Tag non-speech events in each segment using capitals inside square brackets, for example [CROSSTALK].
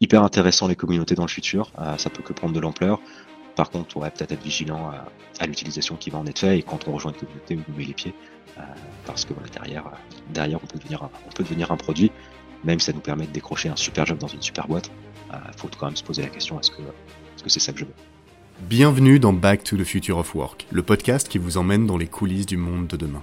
hyper intéressant les communautés dans le futur. ça peut que prendre de l'ampleur. Par contre, on va peut-être être vigilant à, l'utilisation qui va en être fait et quand on rejoint une communauté, on met les pieds. parce que derrière, derrière on, peut devenir un, on peut devenir un produit, même si ça nous permet de décrocher un super job dans une super boîte. Il faut quand même se poser la question est-ce que c'est ça que je veux? Bienvenue dans Back to the Future of Work, le podcast qui vous emmène dans les coulisses du monde de demain.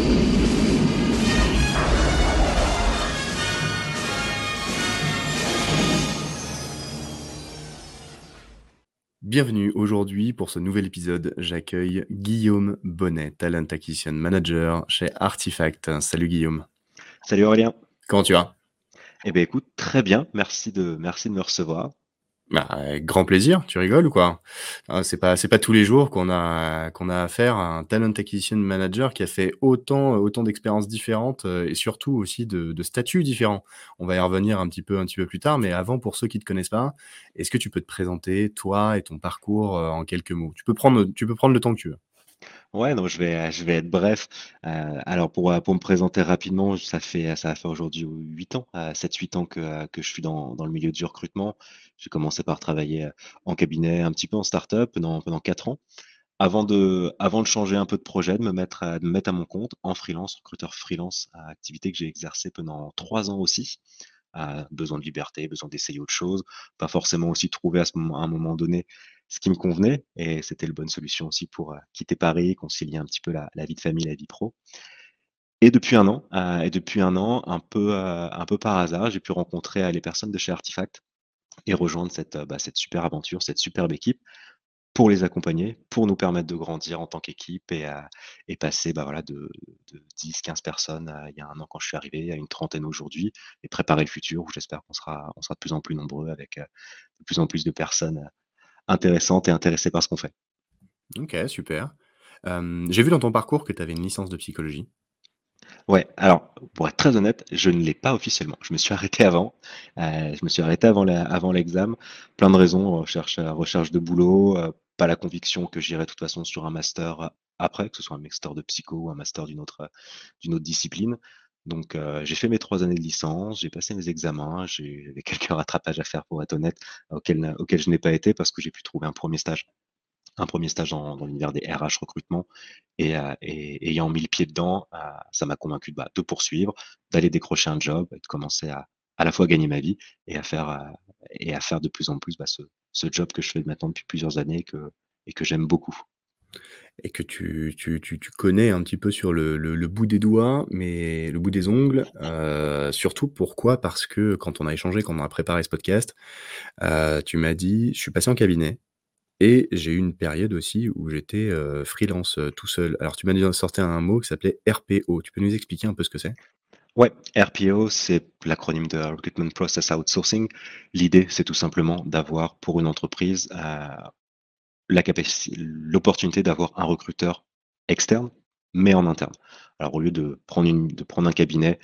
Bienvenue aujourd'hui pour ce nouvel épisode. J'accueille Guillaume Bonnet, Talent Acquisition Manager chez Artifact. Salut Guillaume. Salut Aurélien. Comment tu vas? Eh bien écoute, très bien. Merci de, merci de me recevoir. Bah, grand plaisir, tu rigoles ou quoi? Ah, C'est pas c'est pas tous les jours qu'on a qu'on a affaire à un talent acquisition manager qui a fait autant autant d'expériences différentes euh, et surtout aussi de, statuts différents. On va y revenir un petit peu un petit peu plus tard, mais avant pour ceux qui te connaissent pas, est-ce que tu peux te présenter toi et ton parcours euh, en quelques mots? Tu peux prendre tu peux prendre le temps que tu veux. Ouais, non, je vais, je vais être bref. Euh, alors pour, pour me présenter rapidement, ça fait, ça fait aujourd'hui 8 ans, 7-8 ans que, que je suis dans, dans le milieu du recrutement. J'ai commencé par travailler en cabinet, un petit peu en start-up pendant, pendant 4 ans. Avant de, avant de changer un peu de projet, de me mettre à, me mettre à mon compte en freelance, recruteur freelance, activité que j'ai exercée pendant 3 ans aussi. besoin de liberté, besoin d'essayer autre chose, pas forcément aussi trouver à, un moment donné ce qui me convenait et c'était la bonne solution aussi pour quitter Paris, concilier un petit peu la, la, vie de famille, la vie pro. Et depuis un an, et depuis un an, un peu, un peu par hasard, j'ai pu rencontrer les personnes de chez Artifact et rejoindre cette, bah, cette super aventure, cette superbe équipe pour les accompagner, pour nous permettre de grandir en tant qu'équipe et, passer bah, de, 10-15 personnes il y a un an quand je suis arrivé à une trentaine aujourd'hui et préparer le futur où j'espère qu'on sera, de plus en plus nombreux avec de plus en plus de personnes intéressantes et intéressées par ce qu'on fait. Ok, super. J'ai vu dans ton parcours que tu avais une licence de psychologie. Ouais, alors pour être très honnête, je ne l'ai pas officiellement. Je me suis arrêté avant. Euh, je me suis arrêté avant l'examen. Plein de raisons, recherche, de boulot, euh, pas la conviction que j'irai de toute façon sur un master après, que ce soit un master de psycho ou un master d'une autre, discipline. Donc euh, j'ai fait mes trois années de licence, j'ai passé mes examens, j'ai [LAUGHS] quelques rattrapages à faire pour être honnête, auxquels je n'ai pas été parce que j'ai pu trouver un premier stage un premier stage dans, l'univers des RH recrutement et, euh, ayant mis le pied dedans, euh, ça m'a convaincu de, bah, de poursuivre, d'aller décrocher un job, et de commencer à à la fois gagner ma vie et à faire, euh, et à faire de plus en plus bah, ce, job que je fais maintenant depuis plusieurs années et que, et que j'aime beaucoup. Et que tu, tu, tu, connais un petit peu sur le, le, bout des doigts, mais le bout des ongles. surtout pourquoi? Parce que quand on a échangé, quand on a préparé ce podcast, tu m'as dit, je suis passé en cabinet, et j'ai eu une période aussi où j'étais freelance tout seul. Alors, tu m'as dit sortir un mot qui s'appelait RPO. Tu peux nous expliquer un peu ce que c'est? Ouais, RPO, c'est l'acronyme de Recruitment Process Outsourcing. L'idée, c'est tout simplement d'avoir pour une entreprise l'opportunité d'avoir un recruteur externe, mais en interne. Alors, au lieu de prendre, une, de prendre un cabinet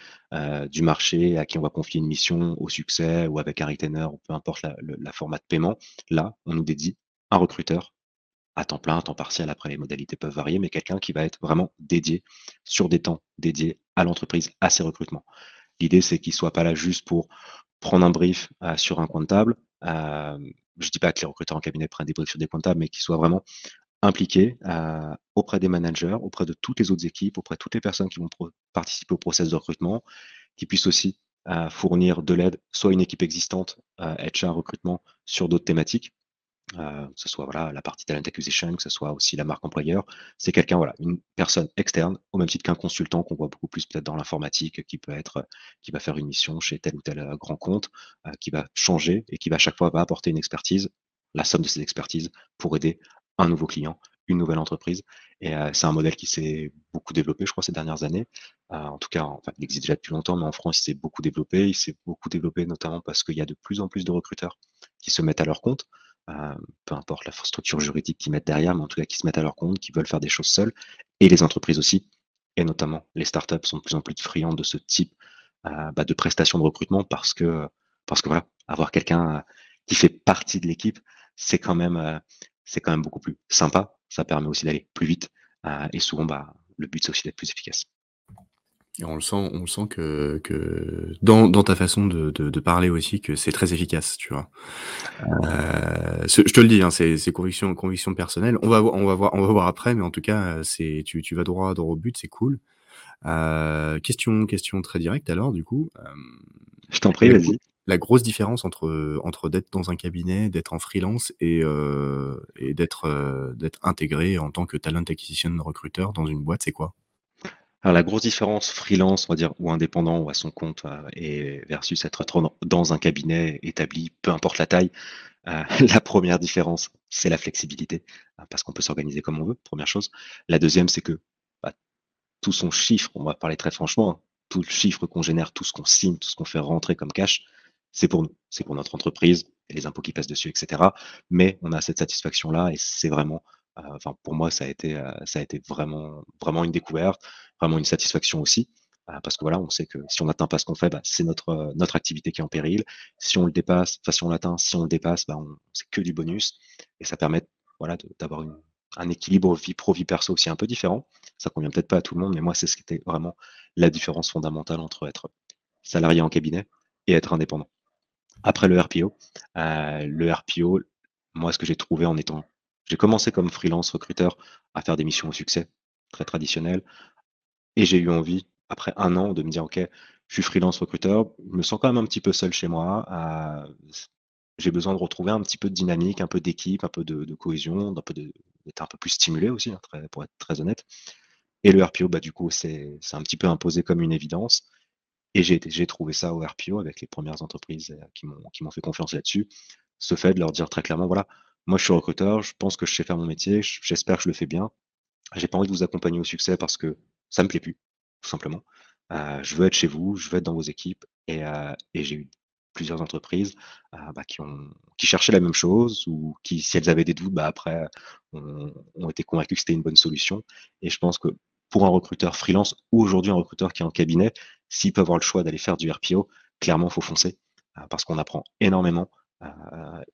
du marché à qui on va confier une mission au succès ou avec un retainer, ou peu importe la, la format de paiement, là, on nous dédie un recruteur à temps plein, à temps partiel, après les modalités peuvent varier, mais quelqu'un qui va être vraiment dédié sur des temps dédiés à l'entreprise, à ses recrutements. L'idée, c'est qu'il ne soit pas là juste pour prendre un brief euh, sur un coin de table. Euh, je ne dis pas que les recruteurs en cabinet prennent des briefs sur des table, mais qu'ils soient vraiment impliqués euh, auprès des managers, auprès de toutes les autres équipes, auprès de toutes les personnes qui vont participer au process de recrutement, qui puissent aussi fournir de l'aide, soit une équipe existante, HR recrutement, sur d'autres thématiques, euh, que ce soit voilà, la partie talent acquisition, que ce soit aussi la marque employeur, c'est quelqu'un, voilà, une personne externe, au même titre qu'un consultant qu'on voit beaucoup plus peut-être dans l'informatique, qui peut être, qui va faire une mission chez tel ou tel euh, grand compte, euh, qui va changer et qui va à chaque fois apporter une expertise, la somme de ces expertises pour aider un nouveau client, une nouvelle entreprise. Et c'est un modèle qui s'est beaucoup développé, je crois, ces dernières années. en tout cas, il existe déjà depuis longtemps, mais en France, il s'est beaucoup développé. Il s'est beaucoup développé notamment parce qu'il y a de plus en plus de recruteurs qui se mettent à leur compte. Peu importe la structure juridique qu'ils mettent derrière, mais en tout cas qui se mettent à leur compte, qui veulent faire des choses seuls, et les entreprises aussi, et notamment les startups sont de plus en plus friandes de ce type bah, de prestations de recrutement parce que, parce que voilà, avoir quelqu'un qui fait partie de l'équipe, c'est quand même, c'est quand même beaucoup plus sympa. Ça permet aussi d'aller plus vite. et souvent, bah, le but, c'est aussi d'être plus efficace. Et on le sent, on le sent que, que dans, dans ta façon de, de, de parler aussi, que c'est très efficace, tu vois. Euh, je te le dis, hein, c'est, c'est conviction, conviction personnelle. On va, on va voir, on va voir après, mais en tout cas, c'est, tu, tu vas droit, droit au but, c'est cool. Euh, question, question très directe alors, du coup. Euh, je t'en prie, vas-y. La grosse différence entre, entre d'être dans un cabinet, d'être en freelance et, euh, et d'être, d'être intégré en tant que talent acquisition recruteur dans une boîte, c'est quoi? Alors la grosse différence freelance, on va dire, ou indépendant ou à son compte, euh, et versus être dans un cabinet établi, peu importe la taille, euh, [LAUGHS] la première différence, c'est la flexibilité, hein, parce qu'on peut s'organiser comme on veut, première chose. La deuxième, c'est que bah, tout son chiffre, on va parler très franchement, hein, tout le chiffre qu'on génère, tout ce qu'on signe, tout ce qu'on fait rentrer comme cash, c'est pour nous, c'est pour notre entreprise, les impôts qui passent dessus, etc. Mais on a cette satisfaction-là, et c'est vraiment enfin, pour moi, ça a été, euh, ça a été vraiment, vraiment une découverte, vraiment une satisfaction aussi euh, parce que voilà, on sait que si on n'atteint pas ce qu'on fait, bah, c'est notre, notre activité qui est en péril. Si on le dépasse, enfin si on l'atteint, si on le dépasse, bah, c'est que du bonus. Et ça permet voilà, d'avoir un équilibre vie pro, vie perso aussi un peu différent. Ça convient peut-être pas à tout le monde, mais moi, c'est ce qui était vraiment la différence fondamentale entre être salarié en cabinet et être indépendant. Après le RPO, le RPO, moi, ce que j'ai trouvé en étant j'ai commencé comme freelance recruteur à faire des missions au succès, très traditionnelles. Et j'ai eu envie, après un an, de me dire, OK, je suis freelance recruteur, je me sens quand même un petit peu seul chez moi. j'ai besoin de retrouver un petit peu de dynamique, un peu d'équipe, un peu de, cohésion, d'être un peu plus stimulé aussi, hein, pour être très honnête. Et le RPO, bah, du coup, c'est un petit peu imposé comme une évidence. Et j'ai trouvé ça au RPO avec les premières entreprises euh, qui m'ont fait confiance là-dessus. Ce fait de leur dire très clairement, voilà, moi, je suis recruteur, je pense que je sais faire mon métier, j'espère que je le fais bien. J'ai pas envie de vous accompagner au succès parce que ça me plaît plus, tout simplement. Euh, je veux être chez vous, je veux être dans vos équipes et, euh, j'ai eu plusieurs entreprises euh, bah, qui cherchaient la même chose ou qui, si elles avaient des doutes, bah, après ont, été convaincus que c'était une bonne solution. Et je pense que pour un recruteur freelance ou aujourd'hui un recruteur qui est en cabinet, s'il peut avoir le choix d'aller faire du RPO, clairement, il faut foncer parce qu'on apprend énormément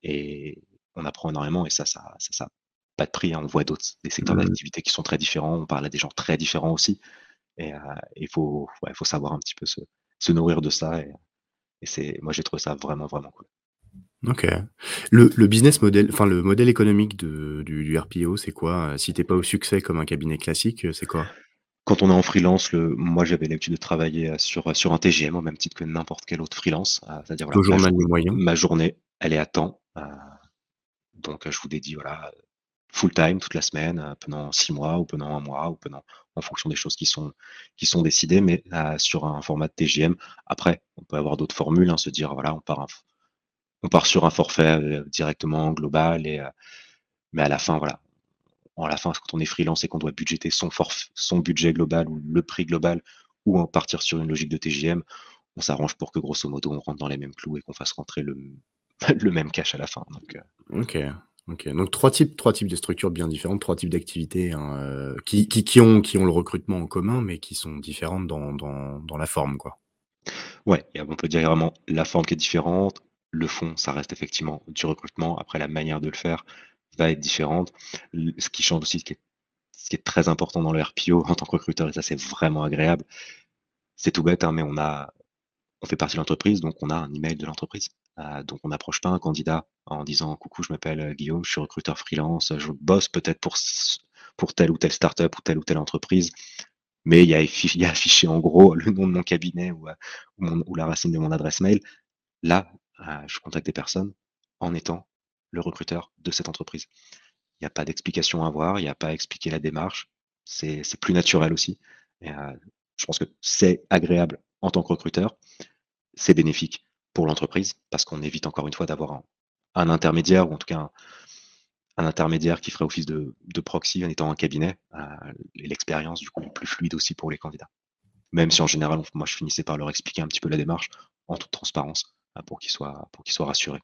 et, on apprend énormément et ça, ça, ça, ça pas de prix. Hein. On voit d'autres des secteurs mmh d'activité qui sont très différents. On parle à des gens très différents aussi. Et euh, il faut, faut savoir un petit peu se, nourrir de ça. Et, c'est, moi, j'ai trouvé ça vraiment, vraiment cool. Ok. Le, business model, enfin le modèle économique de, du, RPO, c'est quoi? Si t'es pas au succès comme un cabinet classique, c'est quoi? Quand on est en freelance, le, moi j'avais l'habitude de travailler sur, sur un TGM au même titre que n'importe quel autre freelance. Euh, c'est-à-dire voilà, moyen. ma journée, elle est à temps. Euh, donc, je vous dédie voilà, full time toute la semaine, pendant six mois ou pendant un mois ou pendant en fonction des choses qui sont qui sont décidées, mais sur un format de TGM. Après, on peut avoir d'autres formules, hein, se dire voilà, on part on part sur un forfait directement global et mais à la fin voilà, la fin quand on est freelance et qu'on doit budgéter son son budget global ou le prix global ou en partir sur une logique de TGM, on s'arrange pour que grosso modo on rentre dans les mêmes clous et qu'on fasse rentrer le le même cash à la fin. Donc, euh. Ok. Ok, donc trois types, trois types de structures bien différentes, trois types d'activités hein, euh, qui, qui, ont, qui ont le recrutement en commun, mais qui sont différentes dans, dans, dans la forme, quoi. Ouais, on peut dire vraiment la forme qui est différente, le fond, ça reste effectivement du recrutement. Après, la manière de le faire va être différente. Ce qui change aussi, ce qui est, ce qui est très important dans le RPO en tant que recruteur, et ça c'est vraiment agréable, c'est tout bête, hein, mais on a, on fait partie de l'entreprise, donc on a un email de l'entreprise. Euh, donc on n'approche pas un candidat en disant coucou, je m'appelle euh, Guillaume, je suis recruteur freelance, je bosse peut-être pour, telle ou telle startup ou telle ou telle entreprise, mais il y, a, affiché en gros le nom de mon cabinet ou, euh, la racine de mon adresse mail. Là, je contacte des personnes en étant le recruteur de cette entreprise. Il n'y a pas d'explication à avoir, il n'y a pas à expliquer la démarche, c'est plus naturel aussi. Et, je pense que c'est agréable en tant que recruteur, c'est bénéfique pour l'entreprise parce qu'on évite encore une fois d'avoir un, intermédiaire ou en tout cas un intermédiaire qui ferait office de, proxy en étant un cabinet, et l'expérience du coup plus fluide aussi pour les candidats. Même si en général, moi je finissais par leur expliquer un petit peu la démarche en toute transparence pour qu'ils soient, pour qu'ils soient rassurés.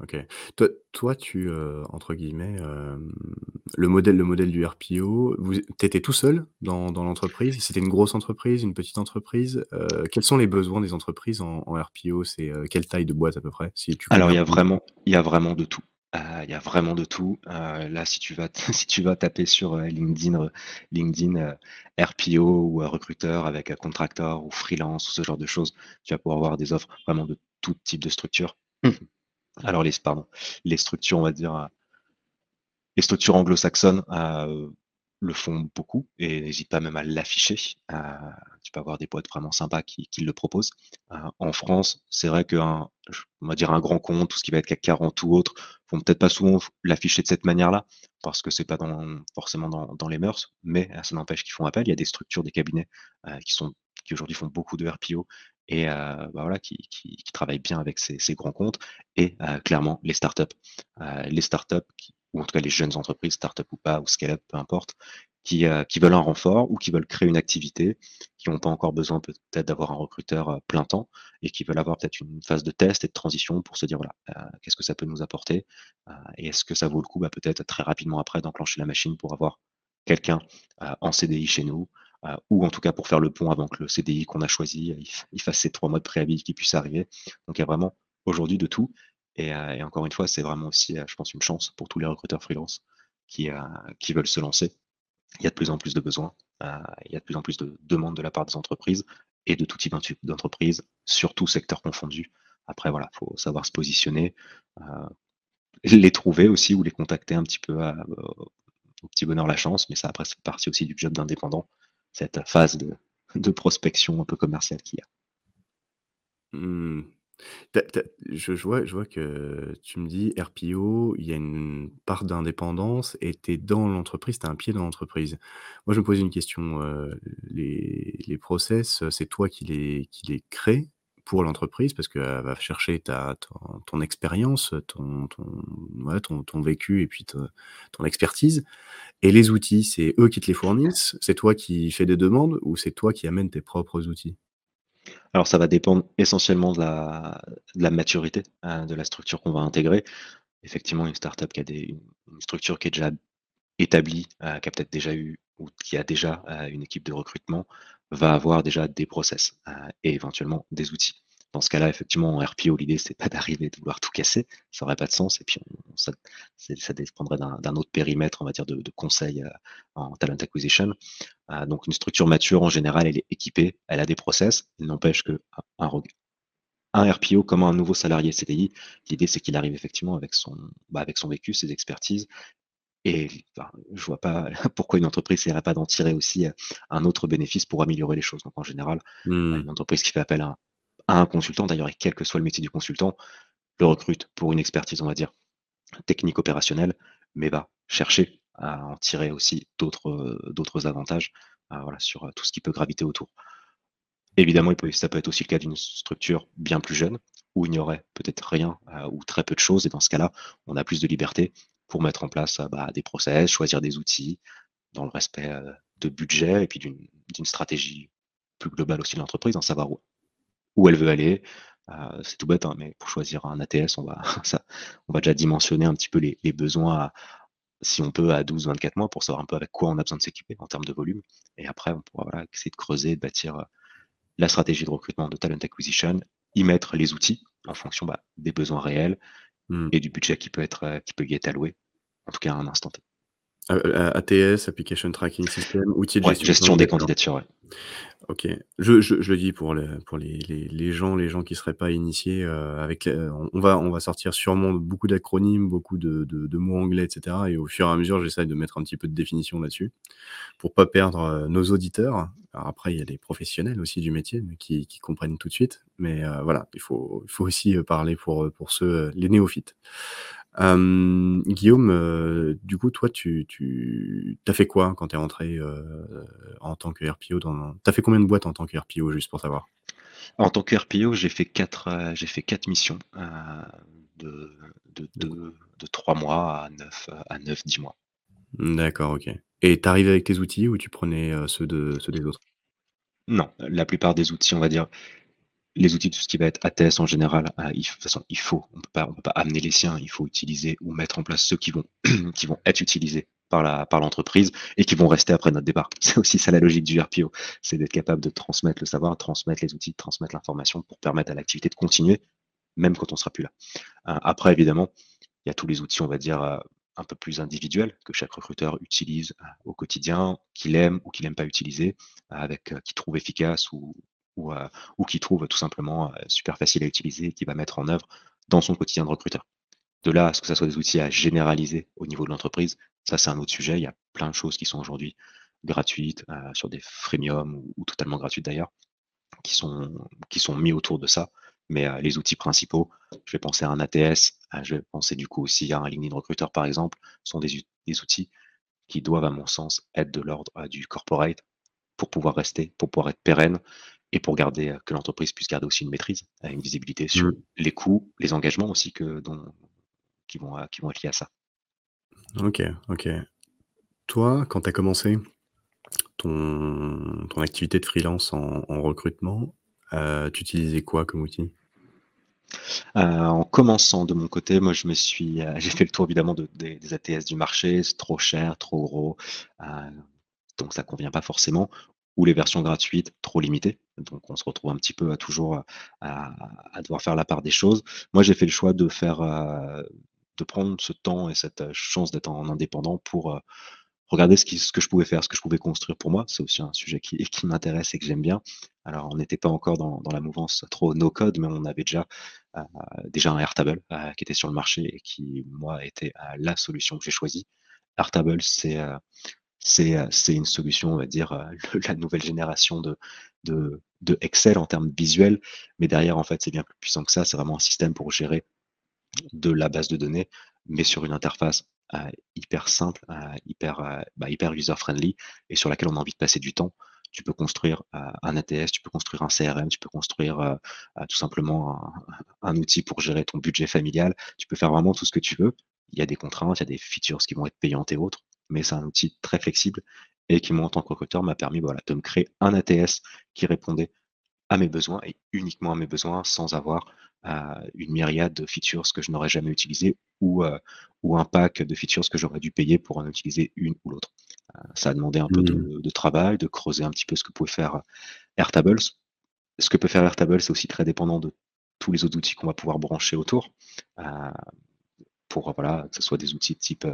OK. Toi toi tu, entre guillemets, le modèle le modèle du RPO, vous tu étais tout seul dans dans l'entreprise? C'était une grosse entreprise, une petite entreprise? quels sont les besoins des entreprises en RPO? C'est, quelle taille de boîte à peu près? Si tu Alors il y a vraiment il y a vraiment de tout. il y a vraiment de tout. là, si tu vas [LAUGHS] si tu vas taper sur, LinkedIn, LinkedIn, RPO ou, recruteur avec, contracteur ou freelance ou ce genre de choses, tu vas pouvoir avoir des offres vraiment de tout type de structure. Alors les, pardon, les structures, on va dire, euh, les structures anglo-saxonnes euh, le font beaucoup et n'hésite pas même à l'afficher. Euh, tu peux avoir des boîtes vraiment sympas qui, le proposent. en France, c'est vrai qu'un, un grand compte, tout ce qui va être CAC 40 ou autre, vont peut-être pas souvent l'afficher de cette manière-là parce que c'est pas forcément dans, les mœurs, mais ça n'empêche qu'ils font appel. Il y a des structures, des cabinets qui sont qui aujourd'hui font beaucoup de RPO et bah, voilà, qui, travaillent bien avec ces, grands comptes et clairement les startups. les startups, ou en tout cas les jeunes entreprises, startups ou pas, ou scale-up, peu importe, qui, veulent un renfort ou qui veulent créer une activité, qui n'ont pas encore besoin peut-être d'avoir un recruteur plein temps et qui veulent avoir peut-être une phase de test et de transition pour se dire voilà, qu'est-ce que ça peut nous apporter et est-ce que ça vaut le coup bah, peut-être très rapidement après d'enclencher la machine pour avoir quelqu'un en CDI chez nous euh, ou en tout cas pour faire le pont avant que le CDI qu'on a choisi il, fasse ces trois mois de préavis qui puissent arriver. Donc il y a vraiment aujourd'hui de tout. Et, euh, encore une fois, c'est vraiment aussi, euh, je pense, une chance pour tous les recruteurs freelance qui, veulent se lancer. Il y a de plus en plus de besoins, il y a de plus en plus de demandes de la part des entreprises et de tout type d'entreprises, surtout secteur confondu. Après, voilà, il faut savoir se positionner, les trouver aussi ou les contacter un petit peu au petit bonheur la chance, mais ça après c'est partie aussi du job d'indépendant cette phase de, prospection un peu commerciale qu'il y a. Mmh. je, vois, je vois que tu me dis RPO, il y a une part d'indépendance et tu es dans l'entreprise, tu as un pied dans l'entreprise. Moi, je me pose une question. Euh, les, les process, c'est toi qui les, qui les crées pour l'entreprise parce qu'elle va chercher ta, ton, expérience, ton, ton, vécu et puis ton expertise. Et les outils, c'est eux qui te les fournissent? C'est toi qui fais des demandes ou c'est toi qui amènes tes propres outils? Alors ça va dépendre essentiellement de la, de la maturité hein, de la structure qu'on va intégrer. Effectivement, une startup qui a des, une structure qui est déjà établie, euh, qui a peut-être déjà eu ou qui a déjà euh, une équipe de recrutement, va avoir déjà des process euh, et éventuellement des outils. Dans ce cas-là, effectivement, en RPO, l'idée, c'est pas [LAUGHS] d'arriver de vouloir tout casser, ça aurait pas de sens, et puis ça, ça, dépendrait d'un autre périmètre, on va dire, de, conseil euh, en talent acquisition. donc, une structure mature, en général, elle est équipée, elle a des process, il n'empêche que un, un, RPO comme un nouveau salarié CDI, l'idée, c'est qu'il arrive effectivement avec son, bah, avec son vécu, ses expertises, et je je vois pas [LAUGHS] pourquoi une entreprise n'essaierait pas d'en tirer aussi un autre bénéfice pour améliorer les choses. Donc en général, mmh. une entreprise qui fait appel à, un consultant, d'ailleurs, et quel que soit le métier du consultant, le recrute pour une expertise, on va dire, technique opérationnelle, mais va chercher à en tirer aussi d'autres avantages voilà, sur tout ce qui peut graviter autour. Évidemment, ça peut être aussi le cas d'une structure bien plus jeune, où il n'y aurait peut-être rien ou très peu de choses, et dans ce cas-là, on a plus de liberté pour mettre en place bah, des process, choisir des outils dans le respect de budget et puis d'une stratégie plus globale aussi de l'entreprise, en savoir où, elle veut aller. C'est tout bête, hein, mais pour choisir un ATS, [LAUGHS] on va, déjà dimensionner un petit peu les, besoins, si on peut, à 12-24 mois pour savoir un peu avec quoi on a besoin de s'équiper en termes de volume. Et après, on pourra essayer de creuser, de bâtir la stratégie de recrutement de talent acquisition, y mettre les outils en fonction bah, des besoins réels, Mmh. et du budget qui peut être euh, qui peut y être alloué, en tout cas à un instant T. ATS, Application Tracking System, outil de gestion, des candidatures. Ouais. Ok. Je, je, je, le dis pour, les, pour les, les, les, gens, les gens qui seraient pas initiés. Euh, avec, on, va, on va sortir sûrement beaucoup d'acronymes, beaucoup de, de, de, mots anglais, etc. Et au fur et à mesure, j'essaie de mettre un petit peu de définition là-dessus pour pas perdre euh, nos auditeurs. Alors après, il y a des professionnels aussi du métier qui, qui comprennent tout de suite. Mais euh, voilà, il faut, il faut aussi parler pour, pour ceux, les néophytes. Guillaume, du coup, toi, tu, tu as fait quoi quand tu es rentré en tant que RPO dans... Tu as fait combien de boîtes en tant que RPO, juste pour savoir? En tant que RPO, j'ai fait quatre, j'ai fait quatre missions de, de, de, de 3 mois à 9, à 9-10 mois. D'accord, OK. Et tu arrivais avec tes outils ou tu prenais, ceux de ceux des autres? Non, la plupart des outils, on va dire, les outils, tout ce qui va être ATS en général, euh, il, de toute façon, il faut, on on peut pas amener les siens, il faut utiliser ou mettre en place ceux qui vont, [CLEARS THROAT] être utilisés par l'entreprise et qui vont rester après notre départ. [LAUGHS] C'est aussi ça la logique du RPO, c'est d'être capable de transmettre le savoir, transmettre les outils, transmettre l'information pour permettre à l'activité de continuer, même quand on sera plus là. Euh, après, évidemment, il y a tous les outils, on va dire, euh, un peu plus individuels que chaque recruteur utilise au quotidien, qu'il aime ou qu'il n'aime pas utiliser, avec qui trouve efficace ou, ou, euh, ou qui trouve tout simplement euh, super facile à utiliser et qui va mettre en œuvre dans son quotidien de recruteur. De là à ce que ça soit des outils à généraliser au niveau de l'entreprise, ça c'est un autre sujet. Il y a plein de choses qui sont aujourd'hui gratuites, euh, sur des freemium ou, totalement gratuites d'ailleurs, qui sont, qui sont mis autour de ça. Mais les outils principaux, je vais penser à un ATS, je vais penser du coup aussi à un LinkedIn recruteur par exemple, sont des, des outils qui doivent, à mon sens, être de l'ordre du corporate pour pouvoir rester, pour pouvoir être pérenne et pour garder euh, que l'entreprise puisse garder aussi une maîtrise, euh, une visibilité sur mmh. les coûts, les engagements aussi que, dont, qui, vont, euh, qui vont être liés à ça. Ok, ok. Toi, quand tu as commencé ton, ton activité de freelance en, recrutement, tu utilisais quoi comme outil? En commençant de mon côté, moi je me suis, [LAUGHS] j'ai fait le tour évidemment de, des, ATS du marché, c'est trop cher, trop gros, donc ça convient pas forcément ou les versions gratuites trop limitées. Donc on se retrouve un petit peu à toujours à, devoir faire la part des choses. Moi j'ai fait le choix de faire euh, de prendre ce temps et cette chance d'être en indépendant pour euh, regarder ce, qui, ce que je pouvais faire, ce que je pouvais construire pour moi. C'est aussi un sujet qui, qui m'intéresse et que j'aime bien. Alors on n'était pas encore dans, la mouvance trop no code, mais on avait déjà euh, déjà un Airtable qui était sur le marché et qui moi était la solution que j'ai choisie. Airtable c'est euh, c'est une solution, on va dire, la nouvelle génération de, Excel en termes visuels. Mais derrière, en fait, c'est bien plus puissant que ça. C'est vraiment un système pour gérer de la base de données, mais sur une interface hyper simple, hyper, bah, hyper user-friendly et sur laquelle on a envie de passer du temps. Tu peux construire un ATS, tu peux construire un CRM, tu peux construire tout simplement un, outil pour gérer ton budget familial. Tu peux faire vraiment tout ce que tu veux. Il y a des contraintes, il y a des features qui vont être payantes et autres mais c'est un outil très flexible et qui, moi, en tant que recruteur, m'a permis voilà, de me créer un ATS qui répondait à mes besoins et uniquement à mes besoins sans avoir euh, une myriade de features que je n'aurais jamais utilisées ou, euh, ou un pack de features que j'aurais dû payer pour en utiliser une ou l'autre. Euh, ça a demandé un peu mmh. de, travail, de creuser un petit peu ce que pouvait faire Airtables. Ce que peut faire Airtable, c'est aussi très dépendant de tous les autres outils qu'on va pouvoir brancher autour. pour voilà, que ce soit des outils de type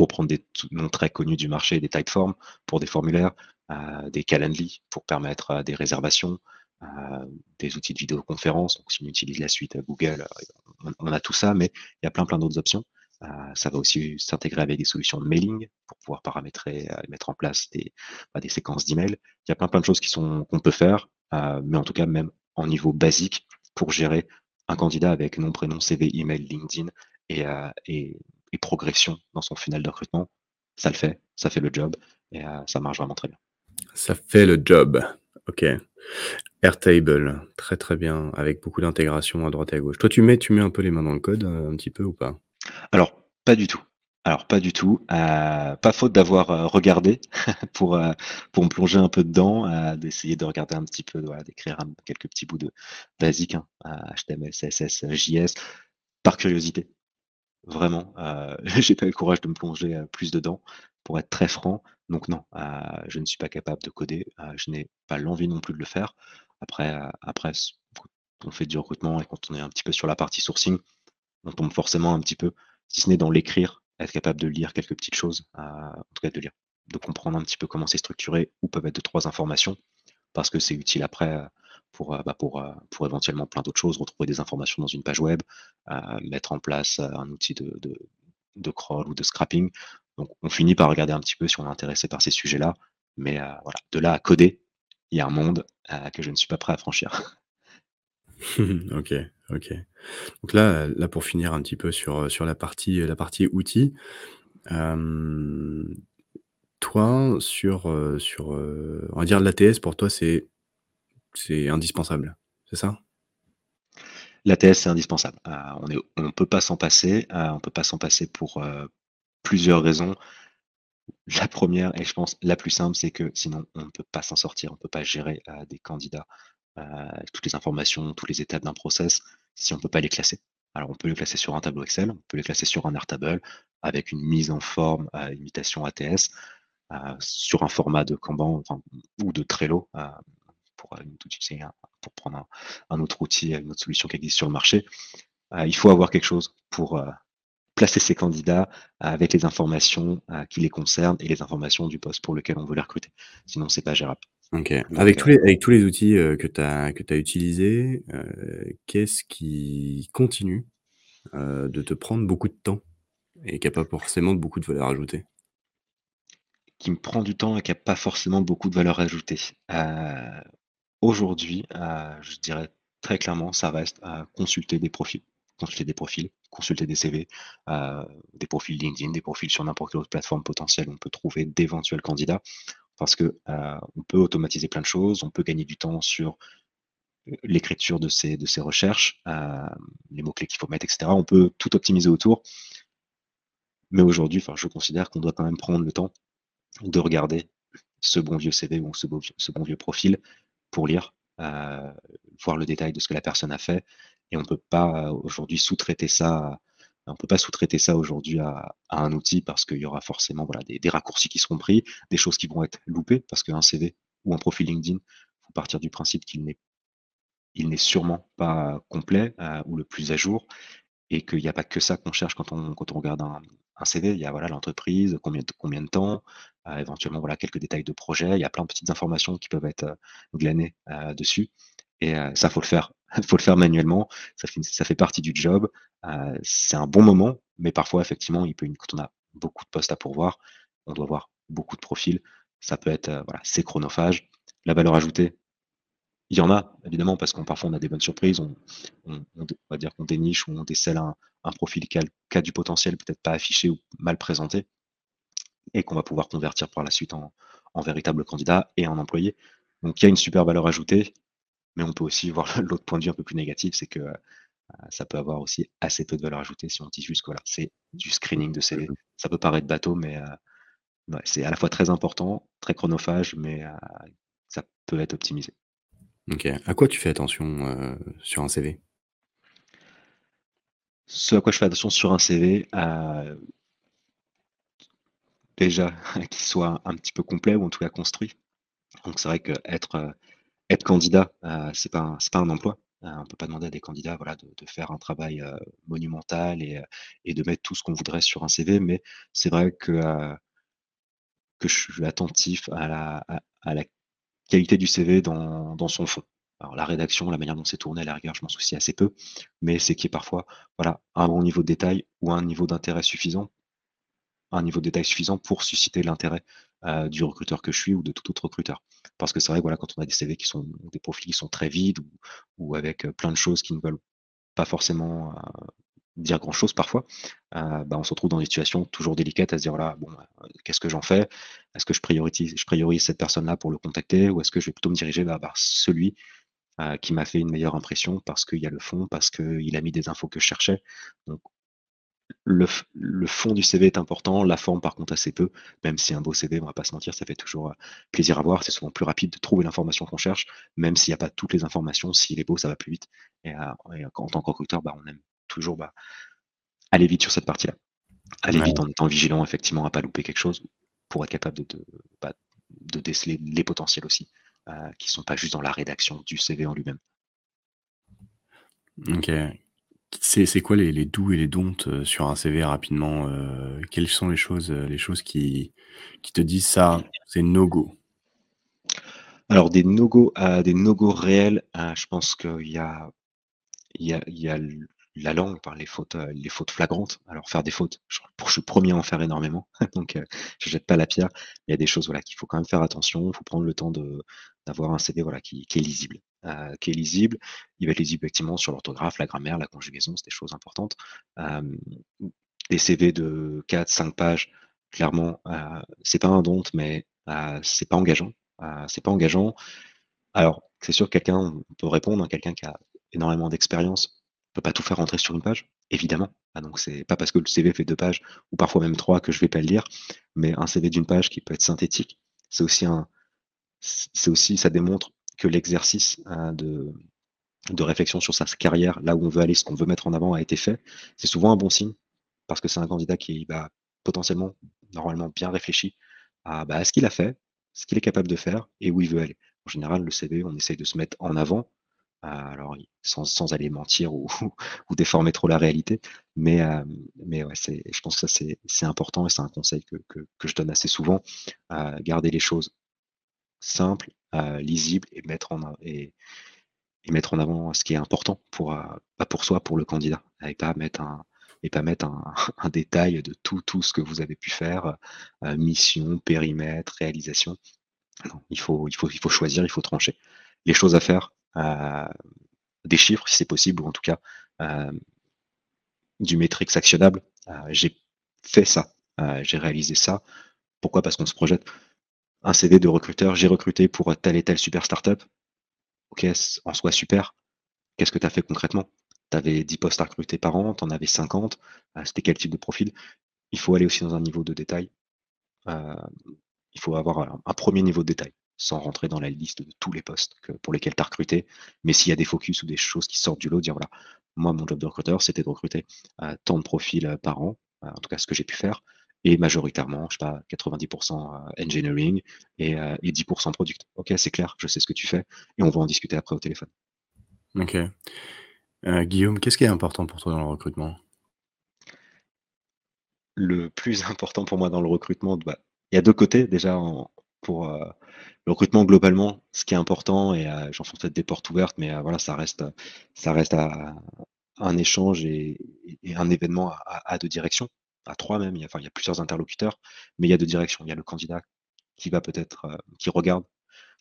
pour prendre des noms très connus du marché, des typeforms pour des formulaires, euh, des Calendly pour permettre euh, des réservations, euh, des outils de vidéoconférence. Donc, si on utilise la suite Google, on, a tout ça, mais il y a plein plein d'autres options. ça va aussi s'intégrer avec des solutions de mailing pour pouvoir paramétrer et mettre en place des, bah, des séquences d'emails. Il y a plein plein de choses qui sont qu'on peut faire, mais en tout cas même en niveau basique pour gérer un candidat avec nom, prénom, CV, email, LinkedIn et et progression dans son funnel de recrutement, ça le fait, ça fait le job et euh, ça marche vraiment très bien. Ça fait le job. Ok. Airtable, très très bien, avec beaucoup d'intégration à droite et à gauche. Toi, tu mets, tu mets un peu les mains dans le code, euh, un petit peu ou pas? Alors, pas du tout. Alors, pas du tout. Euh, pas faute d'avoir regardé [LAUGHS] pour, pour me plonger un peu dedans, d'essayer de regarder un petit peu, d'écrire quelques petits bouts de basique, HTML, CSS, JS, par curiosité. Vraiment, euh, [LAUGHS] j'ai pas eu le courage de me plonger, euh, plus dedans, pour être très franc. Donc non, euh, je ne suis pas capable de coder, je n'ai pas l'envie non plus de le faire. Après, après quand on fait du recrutement et quand on est un petit peu sur la partie sourcing, on tombe forcément un petit peu, si ce n'est dans l'écrire, être capable de lire quelques petites choses, en tout cas de lire, de comprendre un petit peu comment c'est structuré, où peuvent être deux trois informations, parce que c'est utile après, pour, euh, bah, pour, euh, pour éventuellement plein d'autres choses, retrouver des informations dans une page web, euh, mettre en place un outil de, de, crawl ou de scrapping. Donc on finit par regarder un petit peu si on est intéressé par ces sujets-là. Mais voilà, de là à coder, il y a un monde que je ne suis pas prêt à franchir. [LAUGHS] [LAUGHS] ok, ok. Donc là, là, pour finir un petit peu sur, sur la partie, la partie outils, toi, sur, sur on va dire l'ATS, pour toi, c'est c'est indispensable, c'est ça? L'ATS, c'est indispensable. on ne peut pas s'en passer. on peut pas s'en passer pour plusieurs raisons. La première, et je pense la plus simple, c'est que sinon, on ne peut pas s'en sortir. On ne peut pas gérer des candidats, toutes les informations, toutes les étapes d'un process, si on ne peut pas les classer. Alors, on peut les classer sur un tableau Excel, on peut les classer sur un Airtable avec une mise en forme, imitation ATS, sur un format de Kanban ou de Trello, pour, pour prendre un, autre outil, une autre solution qui existe sur le marché. il faut avoir quelque chose pour placer ses candidats avec les informations qui les concernent et les informations du poste pour lequel on veut les recruter. Sinon, c'est pas gérable. Ok. avec, tous les, avec tous les outils que tu as, que as utilisés, qu'est-ce qui continue de te prendre beaucoup de temps et qui n'a pas forcément beaucoup de valeur ajoutée? Qui me prend du temps et qui n'a pas forcément beaucoup de valeur ajoutée. Aujourd'hui, je dirais très clairement, ça reste à consulter des profils. Consulter des profils, consulter des CV, des profils LinkedIn, des profils sur n'importe quelle autre plateforme potentielle où on peut trouver d'éventuels candidats parce que on peut automatiser plein de choses, on peut gagner du temps sur l'écriture de ces, de recherches, les mots-clés qu'il faut mettre, etc. On peut tout optimiser autour. Mais aujourd'hui, je considère qu'on doit quand même prendre le temps de regarder ce bon vieux CV ou ce, ce bon vieux profil pour lire, voir le détail de ce que la personne a fait. Et on ne peut pas aujourd'hui sous-traiter ça on peut pas sous-traiter ça aujourd'hui à, un outil parce qu'il y aura forcément voilà, des, raccourcis qui seront pris, des choses qui vont être loupées parce qu'un CV ou un profil LinkedIn, il faut partir du principe qu'il n'est il n'est sûrement pas complet euh, ou le plus à jour et qu'il n'y a pas que ça qu'on cherche quand on, quand on regarde un, CV. Il y a voilà l'entreprise, combien de, combien de temps, euh, éventuellement voilà quelques détails de projet. Il y a plein de petites informations qui peuvent être euh, glanées dessus. Et ça, faut le faire. [LAUGHS] faut le faire manuellement. Ça fait, ça fait partie du job. c'est un bon moment, mais parfois, effectivement, il peut, quand on a beaucoup de postes à pourvoir, on doit avoir beaucoup de profils. Ça peut être, voilà, c'est chronophage. La valeur ajoutée, il y en a, évidemment, parce qu'on parfois on a des bonnes surprises. On, va dire qu'on déniche ou on décèle un, profil qui a, du potentiel, peut-être pas affiché ou mal présenté, et qu'on va pouvoir convertir par la suite en, véritable candidat et en employé. Donc il y a une super valeur ajoutée. Mais on peut aussi voir [LAUGHS] l'autre point de vue un peu plus négatif, c'est que euh, ça peut avoir aussi assez peu de valeur ajoutée si on dit juste voilà, c'est du screening de CV. Ça peut paraître bateau, mais euh, c'est à la fois très important, très chronophage, mais euh, ça peut être optimisé. À quoi tu fais attention sur un CV Ce à quoi je fais attention sur un CV, déjà [LAUGHS] qu'il soit un petit peu complet ou en tout cas construit. Donc c'est vrai que être être candidat, euh, c'est pas un emploi. On euh, peut pas demander à des candidats, de, faire un travail euh, monumental et, de mettre tout ce qu'on voudrait sur un CV. Mais c'est vrai que je suis attentif à la, à, la qualité du CV dans, son fond. Alors la rédaction, la manière dont c'est tourné, à la rigueur, je m'en soucie assez peu, mais c'est qu'il y ait parfois voilà, un bon niveau de détail ou un niveau d'intérêt suffisant, un niveau de détail suffisant pour susciter l'intérêt du recruteur que je suis ou de tout autre recruteur. Parce que c'est vrai voilà, quand on a des CV qui sont des profils qui sont très vides ou, avec plein de choses qui ne veulent pas forcément dire grand chose parfois, bah, on se retrouve dans des situations toujours délicates à se dire voilà, bon, qu'est-ce que j'en fais? Est-ce que je priorise, je priorise cette personne-là pour le contacter ou est-ce que je vais plutôt me diriger vers, celui qui m'a fait une meilleure impression parce qu'il y a le fond, parce qu'il a mis des infos que je cherchais? Donc le, fond du CV est important, la forme par contre assez peu, même si un beau CV, on va pas se mentir, ça fait toujours euh, plaisir à voir, c'est souvent plus rapide de trouver l'information qu'on cherche, même s'il n'y a pas toutes les informations, s'il est beau, ça va plus vite. Et, euh, en tant que recruteur, bah, on aime toujours bah, aller vite sur cette partie-là. Aller vite en étant vigilant, effectivement, à pas louper quelque chose, pour être capable de, de, bah, déceler les potentiels aussi, euh, qui sont pas juste dans la rédaction du CV en lui-même. Ok. C'est quoi les les doux et les don'ts, euh, sur un CV rapidement, euh, quelles sont les choses, les choses qui qui te disent: «Ça, c'est no go»? Alors des no-go, des no-go réels, je pense qu'il y a il y a il y a la langue, par les fautes, les fautes flagrantes. Alors faire des fautes, je je suis premier à en faire énormément, [LAUGHS] donc je jette pas la pierre. Il y a des choses, voilà, qu'il faut quand même faire attention. Il faut prendre le temps d'avoir un CV, voilà, qui est lisible. Euh, qui est lisible. Il va être lisible effectivement sur l'orthographe, la grammaire, la conjugaison, c'est des choses importantes. des CV de 4-5 pages, clairement, euh, c'est pas un don, mais euh, c'est pas engageant. c'est pas engageant. Alors, c'est sûr que quelqu'un peut répondre, hein, quelqu'un qui a énormément d'expérience peux pas tout faire rentrer sur une page, évidemment. Ah, donc c'est pas parce que le CV fait deux pages ou parfois même trois que je vais pas le lire, mais un CV d'une page qui peut être synthétique, c'est aussi ça démontre que l'exercice de, réflexion sur sa carrière, là où on veut aller, ce qu'on veut mettre en avant a été fait. C'est souvent un bon signe parce que c'est un candidat qui va potentiellement, normalement, bien réfléchi à, bah, ce qu'il a fait, ce qu'il est capable de faire et où il veut aller. En général, le CV, on essaye de se mettre en avant, alors sans, aller mentir [LAUGHS] ou, déformer trop la réalité, mais, euh, je pense que ça c'est important et c'est un conseil que, je donne assez souvent. Euh, garder les choses simples, lisibles et mettre en avant ce qui est important pour, pour soi, pour le candidat, et pas mettre un, [LAUGHS] détail de tout, ce que vous avez pu faire, euh, mission, périmètre, réalisation. Il faut, choisir, il faut trancher. Les choses à faire, euh, des chiffres si c'est possible, ou en tout cas euh, du métrique actionnable. Euh, j'ai fait ça, euh, j'ai réalisé ça. Pourquoi? Parce qu'on se projette. Un CV de recruteur, j'ai recruté pour telle et telle super startup. Ok, en soi super. Qu'est-ce que tu as fait concrètement? Tu avais 10 postes à recruter par an, tu en avais 50, euh, c'était quel type de profil? Il faut aller aussi dans un niveau de détail. Euh, il faut avoir un, premier niveau de détail, sans rentrer dans la liste de tous les postes pour lesquels tu as recruté. Mais s'il y a des focus ou des choses qui sortent du lot, dire voilà, moi, mon job de recruteur, c'était de recruter euh, tant de profils par an, en tout cas ce que j'ai pu faire, et majoritairement, je sais pas, 90% engineering et, et 10% product. Ok, c'est clair, je sais ce que tu fais, et on va en discuter après au téléphone. Ok. Euh, Guillaume, qu'est-ce qui est important pour toi dans le recrutement? Le plus [LAUGHS] important pour moi dans le recrutement, bah, il y a deux côtés déjà pour, euh, le recrutement globalement, ce qui est important et euh, j'enfonce peut-être des portes ouvertes, mais voilà, ça reste, ça reste un échange et un événement à deux directions, à trois même. Il y a enfin, il y a plusieurs interlocuteurs, mais il y a deux directions. Il y a le candidat qui va peut-être, qui regarde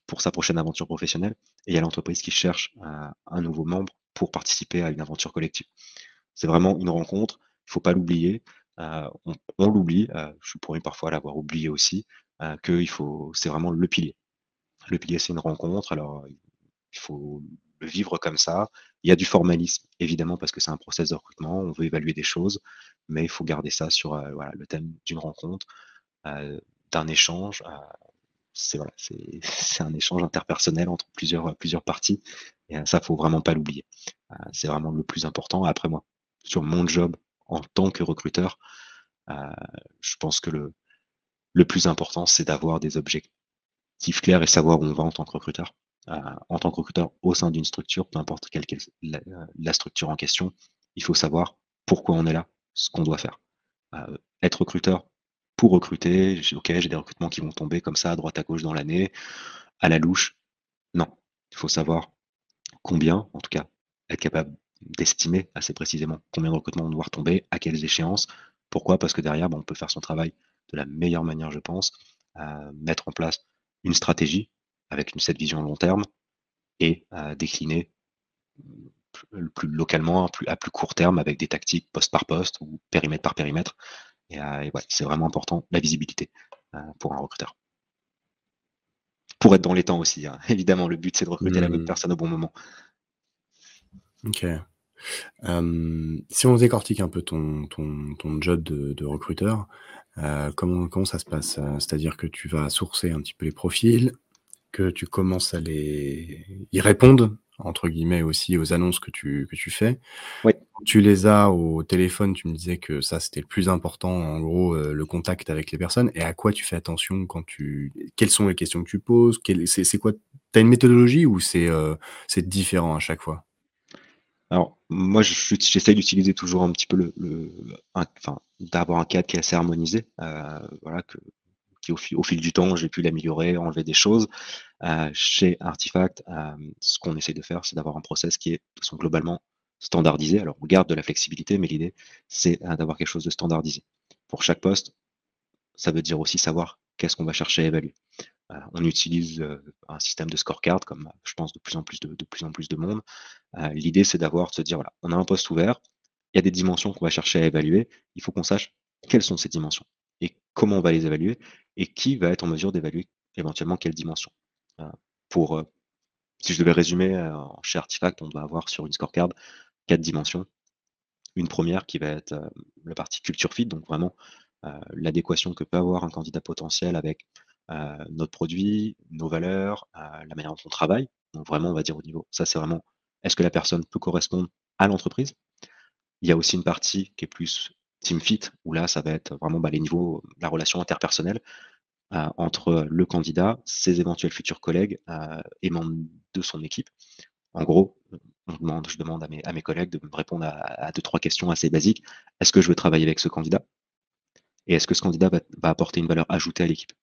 pour sa prochaine aventure professionnelle et il y a l'entreprise qui cherche, un nouveau membre pour participer à une aventure collective. C'est vraiment une rencontre, il ne faut pas l'oublier. Euh, on, l'oublie, euh, je pourrais parfois l'avoir oublié aussi, euh, que il faut, c'est vraiment le pilier. Le pilier, c'est une rencontre, alors il faut le vivre comme ça. Il y a du formalisme, évidemment, parce que c'est un process de recrutement, on veut évaluer des choses, mais il faut garder ça sur voilà, le thème d'une rencontre, d'un échange. c'est voilà, [LAUGHS] un échange interpersonnel entre plusieurs, plusieurs parties et euh, ça, faut vraiment pas l'oublier. Euh, c'est vraiment le plus important. Après moi, sur mon job en tant que recruteur, euh, je pense que le, le plus important, c'est d'avoir des objectifs clairs et savoir où on va en tant que recruteur. en tant que recruteur au sein d'une structure, peu importe quelle la, structure en question, il faut savoir pourquoi on est là, ce qu'on doit faire. être recruteur pour recruter, ok, j'ai des recrutements qui vont tomber comme ça à droite à gauche dans l'année, à la louche. Non, il faut savoir combien, en tout cas, être capable d'estimer assez précisément combien de recrutements on doit retomber, à quelles échéances. Pourquoi? Parce que derrière, on peut faire son travail de la meilleure manière, je pense, euh, mettre en place une stratégie avec une, cette vision long terme et euh, décliner plus, localement, à plus, à plus, court terme, avec des tactiques poste par poste ou périmètre par périmètre. Et, euh, c'est vraiment important, la visibilité pour un recruteur pour être dans les temps aussi. Hein. [LAUGHS] Évidemment, le but, c'est de recruter la bonne mmh. personne au bon moment. Ok. si on décortique un peu ton, ton, ton job de, recruteur, euh, comment, comment ça se passe? C'est-à-dire que tu vas sourcer un petit peu les profils, que tu commences à les y répondre entre guillemets aussi aux annonces que tu, que tu fais. Oui. Tu les as au téléphone, tu me disais que ça c'était le plus important, en gros, euh, le contact avec les personnes. Et à quoi tu fais attention quand tu. Quelles sont les questions que tu poses? C'est quoi? Tu as une méthodologie ou c'est euh, c'est différent à chaque fois? Alors, moi j'essaye d'utiliser toujours un petit peu le. le enfin, d'avoir un cadre qui est assez harmonisé. Euh, voilà, qui au, fil du temps, j'ai pu l'améliorer, enlever des choses. Euh, chez Artifact, euh, ce qu'on essaie de faire, c'est d'avoir un process qui est sont globalement standardisé. Alors, on garde de la flexibilité, mais l'idée, c'est d'avoir quelque chose de standardisé. Pour chaque poste, ça veut dire aussi savoir qu'est-ce qu'on va chercher à évaluer. On utilise un système de scorecard, comme je pense de plus en plus de, plus en plus de monde. L'idée, c'est d'avoir, de se dire, voilà, on a un poste ouvert, il y a des dimensions qu'on va chercher à évaluer, il faut qu'on sache quelles sont ces dimensions et comment on va les évaluer et qui va être en mesure d'évaluer éventuellement quelles dimensions. Pour, si je devais résumer, chez Artifact, on doit avoir sur une scorecard quatre dimensions. Une première qui va être la partie culture fit, donc vraiment l'adéquation que peut avoir un candidat potentiel avec notre produit, nos valeurs, la manière dont on travaille. Donc vraiment, on va dire au niveau, ça c'est vraiment, est-ce que la personne peut correspondre à l'entreprise? Il y a aussi une partie qui est plus team fit, où là, ça va être vraiment bah, les niveaux, la relation interpersonnelle entre le candidat, ses éventuels futurs collègues et membres de son équipe. En gros, je demande à mes collègues de me répondre à, deux, trois questions assez basiques. Est-ce que je veux travailler avec ce candidat? Et est-ce que ce candidat va, apporter une valeur ajoutée à l'équipe?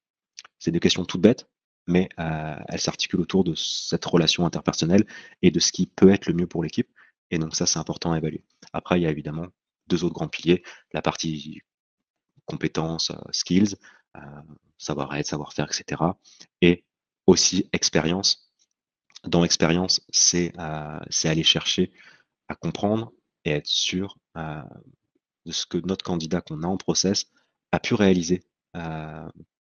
C'est des questions toutes bêtes, mais euh, elles s'articulent autour de cette relation interpersonnelle et de ce qui peut être le mieux pour l'équipe. Et donc ça, c'est important à évaluer. Après, il y a évidemment deux autres grands piliers, la partie compétences, euh, skills, euh, savoir-être, savoir-faire, etc. Et aussi expérience, dans l'expérience, c'est aller chercher à comprendre et être sûr de ce que notre candidat qu'on a en process a pu réaliser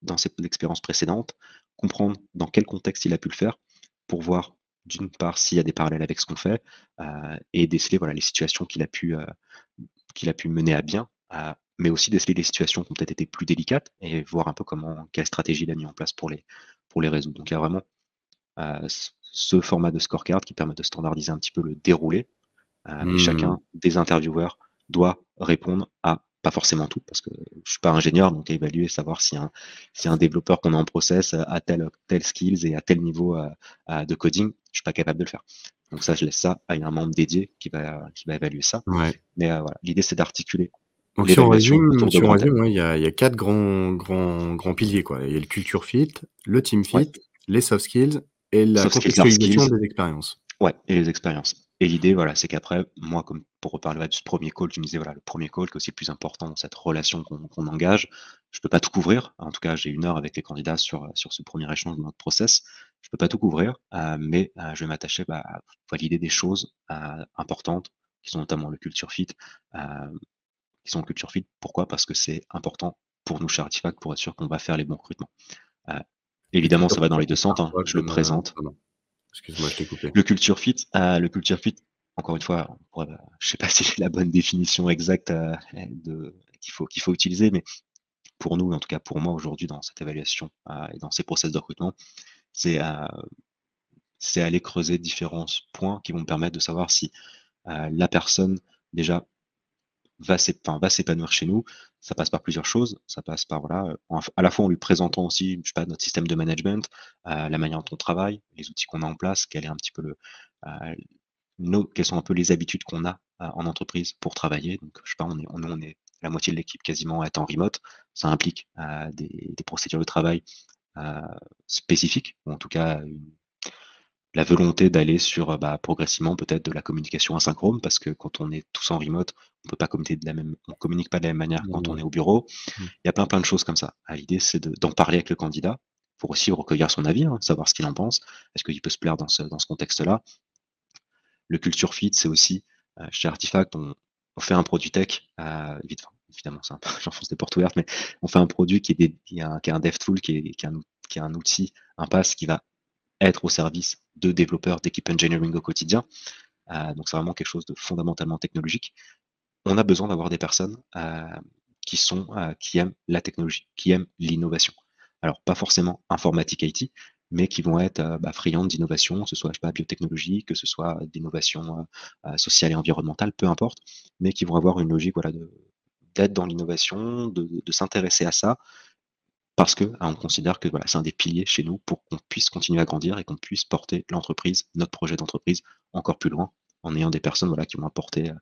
dans ses expériences précédentes, comprendre dans quel contexte il a pu le faire pour voir d'une part s'il y a des parallèles avec ce qu'on fait et déceler voilà, les situations qu'il a, pu qu'il a pu mener à bien, mais aussi déceler les situations qui ont peut-être été plus délicates et voir un peu comment, quelle stratégie il a mis en place pour les, pour les résoudre. Donc il y a vraiment ce format de scorecard qui permet de standardiser un petit peu le déroulé. Euh, mais chacun mmh. des intervieweurs doit répondre à pas forcément tout, parce que je suis pas ingénieur, donc évaluer, savoir si un, si un développeur qu'on a en process a tel, tel skills et à tel niveau euh, de coding, je suis pas capable de le faire. Donc ça, je laisse ça à un membre dédié qui va, qui va évaluer ça. Mais euh, voilà, l'idée, c'est d'articuler. Donc si on résume, si on résume il y, a, y, a, quatre grands, grands, grands piliers. Quoi. Il y a le culture fit, le team fit, les soft skills et la contextualisation des expériences. Ouais, et les expériences. Et l'idée, voilà, c'est qu'après, moi, comme pour reparler ce premier call, tu me disais, voilà, le premier call qui est aussi le plus important dans cette relation qu'on engage, je ne peux pas tout couvrir. En tout cas, j'ai une heure avec les candidats sur, sur ce premier échange de notre process. Je ne peux pas tout couvrir, euh, mais euh, je vais m'attacher bah, à valider des choses euh, importantes, qui sont notamment le culture fit, qui sont le culture fit. Pourquoi? Parce que c'est important pour nous chez Artifact pour être sûr qu'on va faire les bons recrutements. Évidemment, ça va dans les deux sens. Hein. Je le présente. Excuse-moi, je t'ai coupé. Le culture fit, euh, le culture fit. Encore une fois, je ne sais pas [LAUGHS] si c'est la bonne définition exacte euh, qu'il faut faut utiliser, mais pour nous, en tout cas pour moi aujourd'hui dans cette évaluation euh, et dans ces process de recrutement, c'est aller creuser différents points qui vont me permettre de savoir si la personne déjà va s'épanouir chez nous. Ça passe par plusieurs choses. Ça passe par, voilà, à la fois en lui présentant aussi, je sais pas, notre système de management, euh, la manière dont on travaille, les outils qu'on a en place, quel est un petit peu euh, quelles sont un peu les habitudes qu'on a euh, en entreprise pour travailler. Donc, je sais pas, on est, on, est la moitié de l'équipe quasiment être en remote. Ça implique des, des, procédures de travail spécifiques, ou en tout cas une, la volonté d'aller sur bah, progressivement peut-être de la communication asynchrone parce que quand on est tous en remote, on peut pas communiquer de la même, on communique pas de la même manière quand on est au bureau. Mmh. Il y a plein plein de choses comme ça. Ah, l'idée c'est d'en parler avec le candidat pour aussi recueillir son avis, hein, savoir ce qu'il en pense. Est-ce qu'il peut se plaire dans ce, dans ce contexte-là? Le culture fit, c'est aussi euh, chez Artifact, on, fait un produit tech, euh, évidemment, [LAUGHS] j'enfonce des portes ouvertes, mais on fait un produit qui est, des, qui, a, qui a un dev tool, qui est, qui, un, qui est un outil, un pass qui va être au service de développeurs d'équipe engineering au quotidien. Euh, donc c'est vraiment quelque chose de fondamentalement technologique. On a besoin d'avoir des personnes euh, qui sont euh, qui aiment la technologie, qui aiment l'innovation. Alors pas forcément informatique IT, mais qui vont être bah, friandes d'innovation, que ce soit pas biotechnologie, que ce soit d'innovation sociale et environnementale, peu importe, mais qui vont avoir une logique voilà, d'être dans l'innovation, de s'intéresser à ça, parce que hein, on considère que voilà, c'est un des piliers chez nous pour qu'on puisse continuer à grandir et qu'on puisse porter l'entreprise, notre projet d'entreprise, encore plus loin, en ayant des personnes voilà, qui vont apporter euh,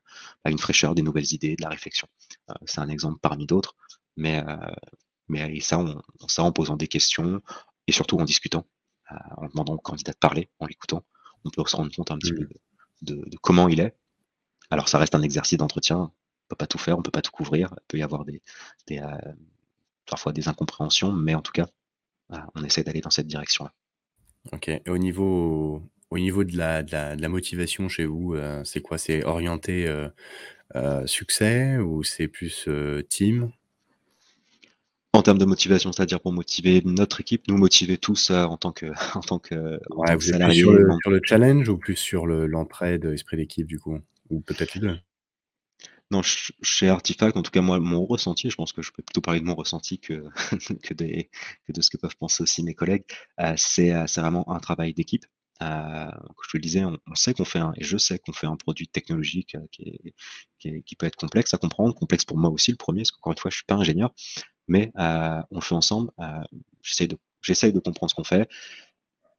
bah, une fraîcheur, des nouvelles idées, de la réflexion. Euh, c'est un exemple parmi d'autres, mais, euh, mais ça, on, ça en posant des questions et surtout en discutant, en demandant au candidat de parler, en l'écoutant, on peut se rendre compte un petit mmh. peu de, comment il est. Alors ça reste un exercice d'entretien, on ne peut pas tout faire, on ne peut pas tout couvrir, il peut y avoir des, des parfois des incompréhensions, mais en tout cas, on essaie d'aller dans cette direction-là. Ok. Et au niveau, au niveau de la, de la, motivation chez vous, euh, c'est quoi? C'est orienté euh, euh, succès ou c'est plus team? En termes de motivation, c'est-à-dire pour motiver notre équipe, nous motiver tous [LAUGHS] en tant que en tant que, ouais, vous êtes plus sur le, sur le, challenge ou plus sur l'entraide, esprit d'équipe du coup? Ou peut-être les deux? Non, chez Artifact, en tout cas, moi, mon ressenti, je pense que je peux plutôt parler de mon ressenti que, [LAUGHS] que, de ce que peuvent penser aussi mes collègues, euh, c'est vraiment un travail d'équipe. Euh, je te le disais, on, sait qu'on fait un, et je sais qu'on fait un produit technologique qui, qui, peut être complexe à comprendre, complexe pour moi aussi, le premier, parce qu'encore une fois, je suis pas ingénieur, mais on le fait ensemble. J'essaye de, de comprendre ce qu'on fait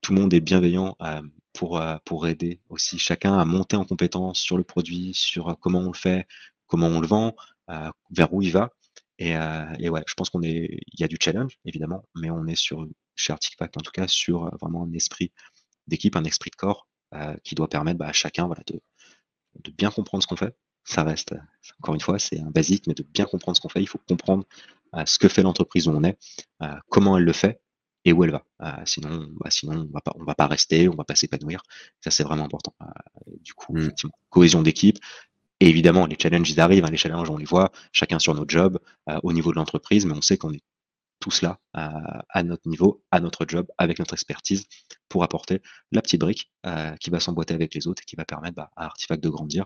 tout le monde est bienveillant euh, pour, euh, pour aider aussi chacun à monter en compétence sur le produit, sur euh, comment on le fait, comment on le vend, vers où il va. Et, et ouais, je pense qu'on est, il y a du challenge évidemment, mais on est sur chez Artifact en tout cas sur vraiment un esprit d'équipe, un esprit de corps qui doit permettre bah, à chacun voilà, de, de bien comprendre ce qu'on fait. Ça reste, encore une fois, c'est un basique, mais de bien comprendre ce qu'on fait. Il faut comprendre ce que fait l'entreprise où on est, comment elle le fait, et où elle va. Euh, sinon, bah, sinon on va pas, on va pas rester, on va pas s'épanouir. Ça c'est vraiment important. Euh, du coup, mmh. cohésion d'équipe. Et évidemment, les challenges arrivent. Hein, les challenges on les voit, chacun sur notre job, euh, au niveau de l'entreprise, mais on sait qu'on est tous là à notre niveau, à notre job, avec notre expertise, pour apporter la petite brique qui va s'emboîter avec les autres et qui va permettre bah, à Artifact de grandir.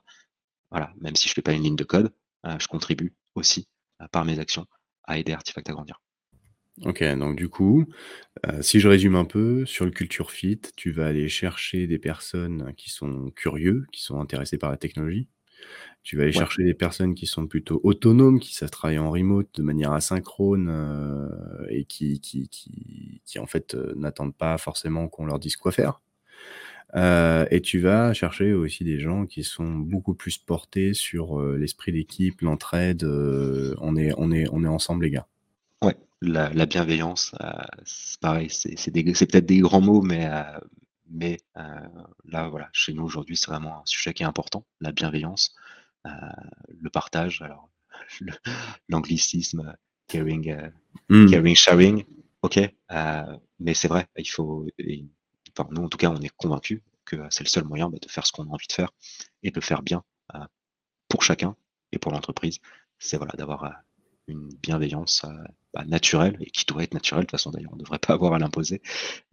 Voilà, même si je fais pas une ligne de code, je contribue aussi par mes actions à aider Artifact à grandir. OK, donc du coup, euh, si je résume un peu, sur le culture fit, tu vas aller chercher des personnes qui sont curieux, qui sont intéressés par la technologie? Tu vas aller chercher des personnes qui sont plutôt autonomes, qui savent travailler en remote de manière asynchrone, euh, et qui qui qui qui en fait, euh, n'attendent pas forcément qu'on leur dise quoi faire. et tu vas chercher aussi des gens qui sont beaucoup plus portés sur, l'esprit d'équipe, l'entraide, on est on est on est ensemble les gars la, bienveillance, euh, c'est pareil, c'est peut-être des grands mots, mais, euh, mais euh, là, voilà, chez nous aujourd'hui, c'est vraiment un sujet qui est important, la bienveillance, le partage, alors [LAUGHS] l'anglicisme, caring, hmm. caring, sharing, ok, mais c'est vrai, il faut, enfin, nous en tout cas, on est convaincus que c'est le seul moyen bah, de faire ce qu'on a envie de faire et de le faire bien pour chacun et pour l'entreprise. C'est voilà, d'avoir une bienveillance euh, bah, naturelle et qui doit être naturelle. De toute façon, d'ailleurs, on ne devrait pas avoir à l'imposer.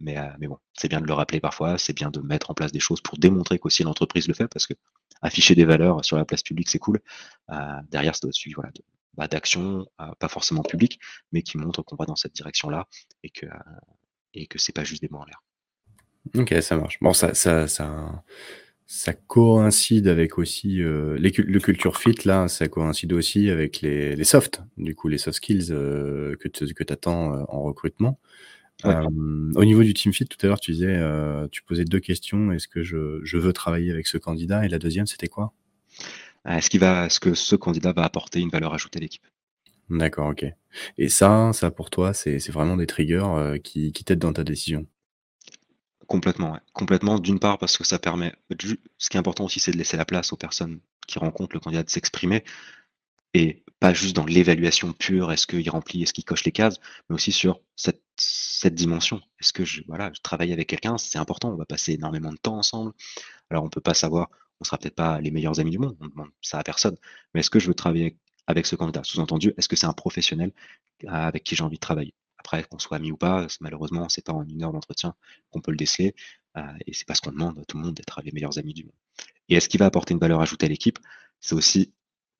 Mais, euh, mais bon, c'est bien de le rappeler parfois. C'est bien de mettre en place des choses pour démontrer qu'aussi l'entreprise le fait parce que afficher des valeurs sur la place publique, c'est cool. Euh, derrière, ça doit voilà, bah, d'actions, pas forcément publiques, mais qui montrent qu'on va dans cette direction-là et que, et que c'est pas juste des mots en l'air. Ok, ça marche. Bon, ça, ça, ça, ça coïncide avec aussi euh, le culture fit là, ça coïncide aussi avec les, les softs, du coup les soft skills euh, que tu que attends euh, en recrutement. au niveau du team fit, tout à l'heure tu disais, tu posais deux questions. Est-ce que je, je, veux travailler avec ce candidat? Et la deuxième, c'était quoi? Est-ce qu'il va, est-ce que ce candidat va apporter une valeur ajoutée à l'équipe? D'accord, ok. Et ça, ça pour toi, c'est vraiment des triggers qui, qui t'aident dans ta décision? Complètement. Complètement, d'une part parce que ça permet ce qui est important aussi, c'est de laisser la place aux personnes qui rencontrent le candidat de s'exprimer et pas juste dans l'évaluation pure, est-ce qu'il remplit, est-ce qu'il coche les cases, mais aussi sur cette cette dimension. Est-ce que je voilà, je travaille avec quelqu'un, c'est important, on va passer énormément de temps ensemble. Alors on peut pas savoir, on sera peut-être pas les meilleurs amis du monde, on demande ça à personne, mais est-ce que je veux travailler avec ce candidat? Sous-entendu, est-ce que c'est un professionnel, avec qui j'ai envie de travailler? Après, qu'on soit ami ou pas, malheureusement, c'est pas en une heure d'entretien qu'on peut le déceler. Euh, et c'est parce qu'on demande à tout le monde d'être les meilleurs amis du monde. Et est-ce qu'il va apporter une valeur ajoutée à l'équipe? C'est aussi,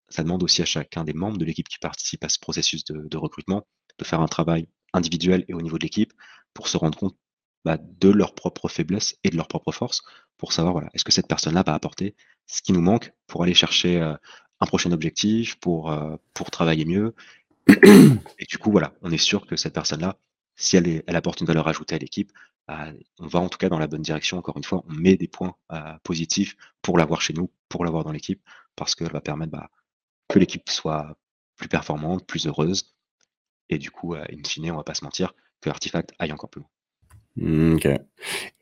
ça demande aussi à chacun des membres de l'équipe qui participe à ce processus de, recrutement de faire un travail individuel et au niveau de l'équipe pour se rendre compte bah, de leurs propres faiblesses et de leurs propres forces pour savoir voilà, est-ce que cette personne-là va apporter ce qui nous manque pour aller chercher euh, un prochain objectif, pour, euh, pour travailler mieux et du coup, voilà, on est sûr que cette personne-là, si elle, elle apporte une valeur ajoutée à l'équipe, bah, on va en tout cas dans la bonne direction. Encore une fois, on met des points euh, positifs pour l'avoir chez nous, pour l'avoir dans l'équipe, parce qu'elle va permettre bah, que l'équipe soit plus performante, plus heureuse. Et du coup, euh, in fine, on va pas se mentir, que l'artefact aille encore plus loin. Mmh, OK.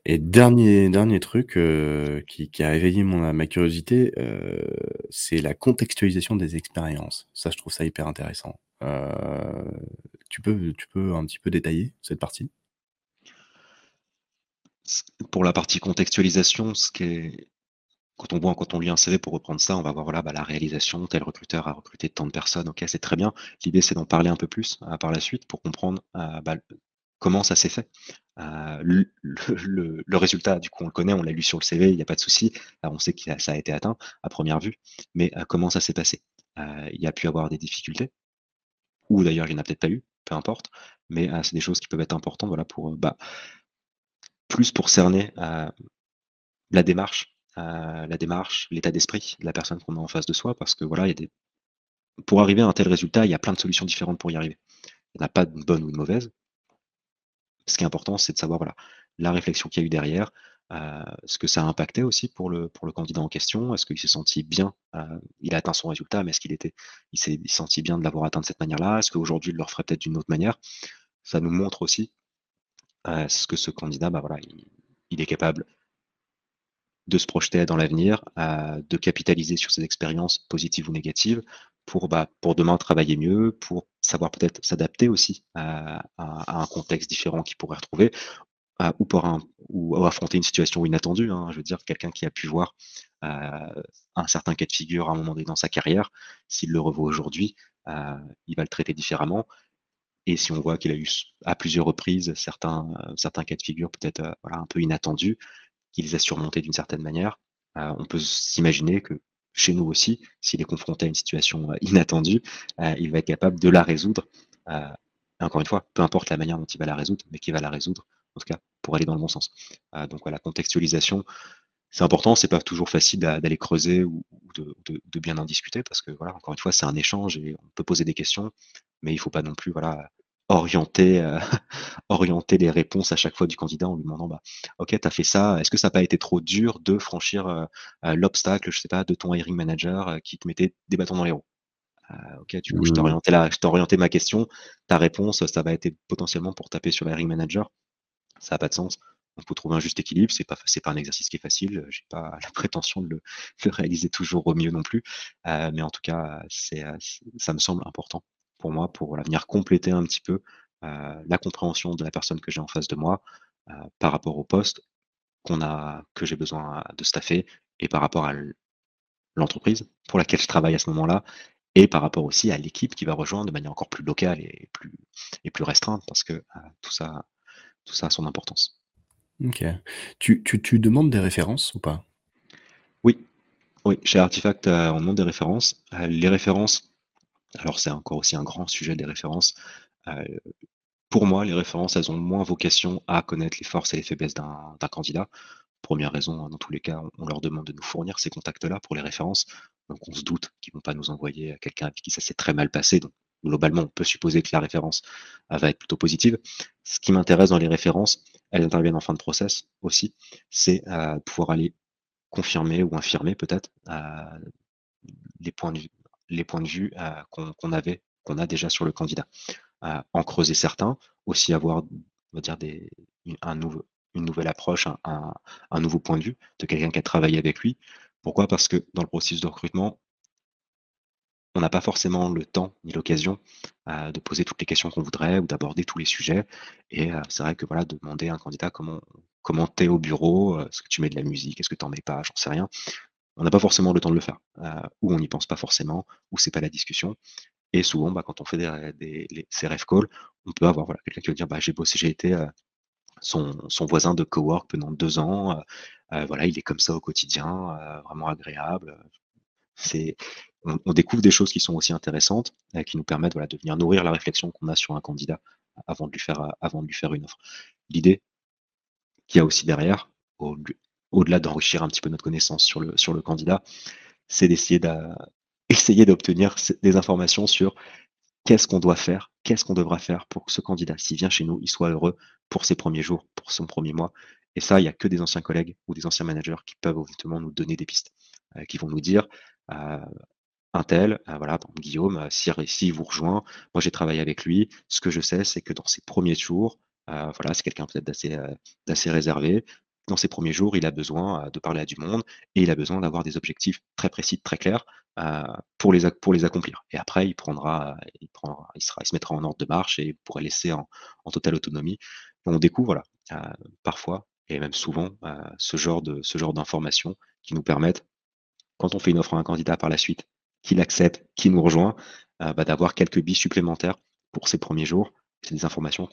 Et dernier dernier truc, euh, qui a éveillé mon ma curiosité, euh, c'est la contextualisation des expériences. Ça, je trouve ça hyper intéressant. Euh, tu peux tu peux un petit peu détailler cette partie? pour la partie contextualisation, ce qui quand on quand on lit un CV pour reprendre ça, on va voir, voilà, bah, la réalisation, tel recruteur a recruté tant de personnes. OK, c'est très bien. L'idée, c'est d'en parler un peu plus, par la suite pour comprendre, bah comment ça s'est fait. le, résultat, du coup, on le connaît, on l'a lu sur le CV, il n'y a pas de souci. on sait que ça a été atteint à première vue, mais comment ça s'est passé? Il y a pu avoir des difficultés, ou d'ailleurs, il n'y en a peut-être pas eu, peu importe, mais c'est des choses qui peuvent être importantes voilà, pour, bah, plus pour cerner la démarche, la démarche, l'état d'esprit de la personne qu'on a en face de soi, parce que voilà, pour arriver à un tel résultat, il y a plein de solutions différentes pour y arriver. Il n'y en a pas de bonne ou de mauvaise, ce qui est important, c'est de savoir voilà, la réflexion qu'il y a eu derrière, euh, ce que ça a impacté aussi pour le, pour le candidat en question. Est-ce qu'il s'est senti bien euh, Il a atteint son résultat, mais est-ce qu'il était, il s'est senti bien de l'avoir atteint de cette manière-là? Est-ce qu'aujourd'hui, il le referait peut-être d'une autre manière? Ça nous montre aussi euh, ce que ce candidat, bah voilà, il, est capable de se projeter dans l'avenir, de capitaliser sur ses expériences positives ou négatives, pour, bah, pour demain travailler mieux, pour savoir peut-être s'adapter aussi à, un contexte différent qu'il pourrait retrouver, ou, pour un, ou, affronter une situation inattendue. Hein. Je veux dire, quelqu'un qui a pu voir euh, un certain cas de figure à un moment donné dans sa carrière, s'il le revoit aujourd'hui, euh, il va le traiter différemment. Et si on voit qu'il a eu à plusieurs reprises certains, certains cas de figure peut-être euh, voilà, un peu inattendus, qu'il les a surmontés d'une certaine manière, on peut s'imaginer que chez nous aussi, s'il est confronté à une situation euh, inattendue, euh, il va être capable de la résoudre. Euh, encore une fois, peu importe la manière dont il va la résoudre, mais qu'il va la résoudre, en tout cas, pour aller dans le bon sens. donc voilà, contextualisation, c'est important, c'est pas toujours facile d'aller creuser ou, de, bien en discuter parce que voilà, encore une fois, c'est un échange et on peut poser des questions, mais il faut pas non plus voilà orienter, euh, [LAUGHS] orienter les réponses à chaque fois du candidat en lui demandant bah, Ok, tu as fait ça, est-ce que ça n'a pas été trop dur de franchir euh, euh, l'obstacle, je sais pas, de ton hiring manager qui te mettait des bâtons dans les roues? Ok, du coup, je t'ai mmh. orienté là, je t'ai orienté ma question, ta réponse, ça va être potentiellement pour taper sur l'hiring manager. Ça n'a pas de sens. On peut trouver un juste équilibre, c'est pas c'est pas un exercice qui est facile, j'ai pas [LAUGHS] la prétention de le, de réaliser toujours au mieux non plus, mais en tout cas, c'est, ça me semble important pour moi pour venir compléter un petit peu euh, la compréhension de la personne que j'ai en face de moi euh, par rapport au poste qu'on a, que j'ai besoin de staffer et par rapport à l'entreprise pour laquelle je travaille à ce moment-là et par rapport aussi à l'équipe qui va rejoindre de manière encore plus locale et plus, et plus restreinte parce que euh, tout, ça, tout ça a son importance. Ok. Tu, tu, tu demandes des références ou pas? Oui. Oui, chez Artifact, on demande des références. les références, alors c'est encore aussi un grand sujet des références. Pour moi, les références, elles ont moins vocation à connaître les forces et les faiblesses d'un candidat. Première raison, hein, dans tous les cas, on leur demande de nous fournir ces contacts-là pour les références. Donc on se doute qu'ils ne vont pas nous envoyer quelqu'un avec qui ça s'est très mal passé. Donc globalement, on peut supposer que la référence va être plutôt positive. Ce qui m'intéresse dans les références, elles interviennent en fin de process aussi, c'est euh, pouvoir aller confirmer ou infirmer peut-être les points de vue les points de vue euh, qu'on avait, qu'on a déjà sur le candidat. Euh, en creuser certains, aussi avoir, une nouvelle approche, un, nouveau point de vue de quelqu'un qui a travaillé avec lui. Pourquoi? Parce que dans le processus de recrutement, on n'a pas forcément le temps ni l'occasion euh, de poser toutes les questions qu'on voudrait ou d'aborder tous les sujets. Et c'est vrai que voilà, de demander à un candidat comment comment es au bureau, est-ce que tu mets de la musique, est-ce que tu n'en mets pas, j'en sais rien on n'a pas forcément le temps de le faire, euh, ou on n'y pense pas forcément, ou c'est pas la discussion. Et souvent, bah, quand on fait des, ces ref calls, on peut avoir quelqu'un qui va dire bah, j'ai bossé, j'ai été euh, son, voisin de cowork pendant deux ans, euh, voilà, il est comme ça au quotidien, vraiment agréable. On, découvre des choses qui sont aussi intéressantes, qui nous permettent de venir nourrir la réflexion qu'on a sur un candidat avant de lui faire, avant de lui faire une offre. L'idée qu'il y a aussi derrière, au, au-delà d'enrichir un petit peu notre connaissance sur le, candidat, c'est d'essayer d'obtenir des informations sur qu'est-ce qu'on doit faire, qu'est-ce qu'on devra faire pour que ce candidat, s'il vient chez nous, il soit heureux pour ses premiers jours, pour son premier mois. Et ça, il n'y a que des anciens collègues ou des anciens managers qui peuvent justement nous donner des pistes, euh, qui vont nous dire euh, un tel, euh, voilà, Guillaume, si, si vous rejoint, moi j'ai travaillé avec lui, ce que je sais, c'est que dans ses premiers jours, voilà, c'est quelqu'un peut-être d'assez réservé dans ses premiers jours, il a besoin de parler à du monde et il a besoin d'avoir des objectifs très précis, très clairs pour, les, pour les accomplir. Et après, il prendra, il, se mettra en ordre de marche et pourra laisser en, totale autonomie. on découvre, voilà, parfois et même souvent, ce genre ce genre d'informations qui nous permettent, quand on fait une offre à un candidat par la suite, qu'il accepte, qu'il nous rejoint, bah, d'avoir quelques billes supplémentaires pour ses premiers jours c'est des informations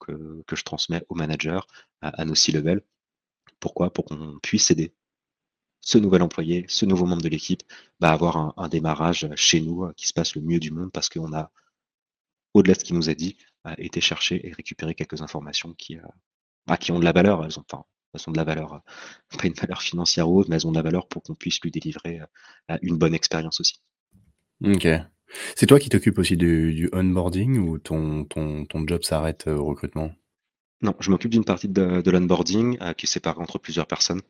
que, je transmets aux managers, à, nos C-level. Pourquoi? Pour qu'on puisse aider ce nouvel employé, ce nouveau membre de l'équipe, bah, avoir un, démarrage chez nous qui se passe le mieux du monde parce qu'on a, au-delà de ce qu'il nous a dit, été chercher et récupérer quelques informations qui, bah, ont de la valeur. Elles ont, enfin, de la valeur, [LAUGHS] pas une valeur financière ou autre, mais elles ont de la valeur pour qu'on puisse lui délivrer une bonne expérience aussi. Ok. C'est toi qui t'occupes aussi du, onboarding ou ton job s'arrête au recrutement? Non, je m'occupe d'une partie de, l'onboarding qui est séparée entre plusieurs personnes.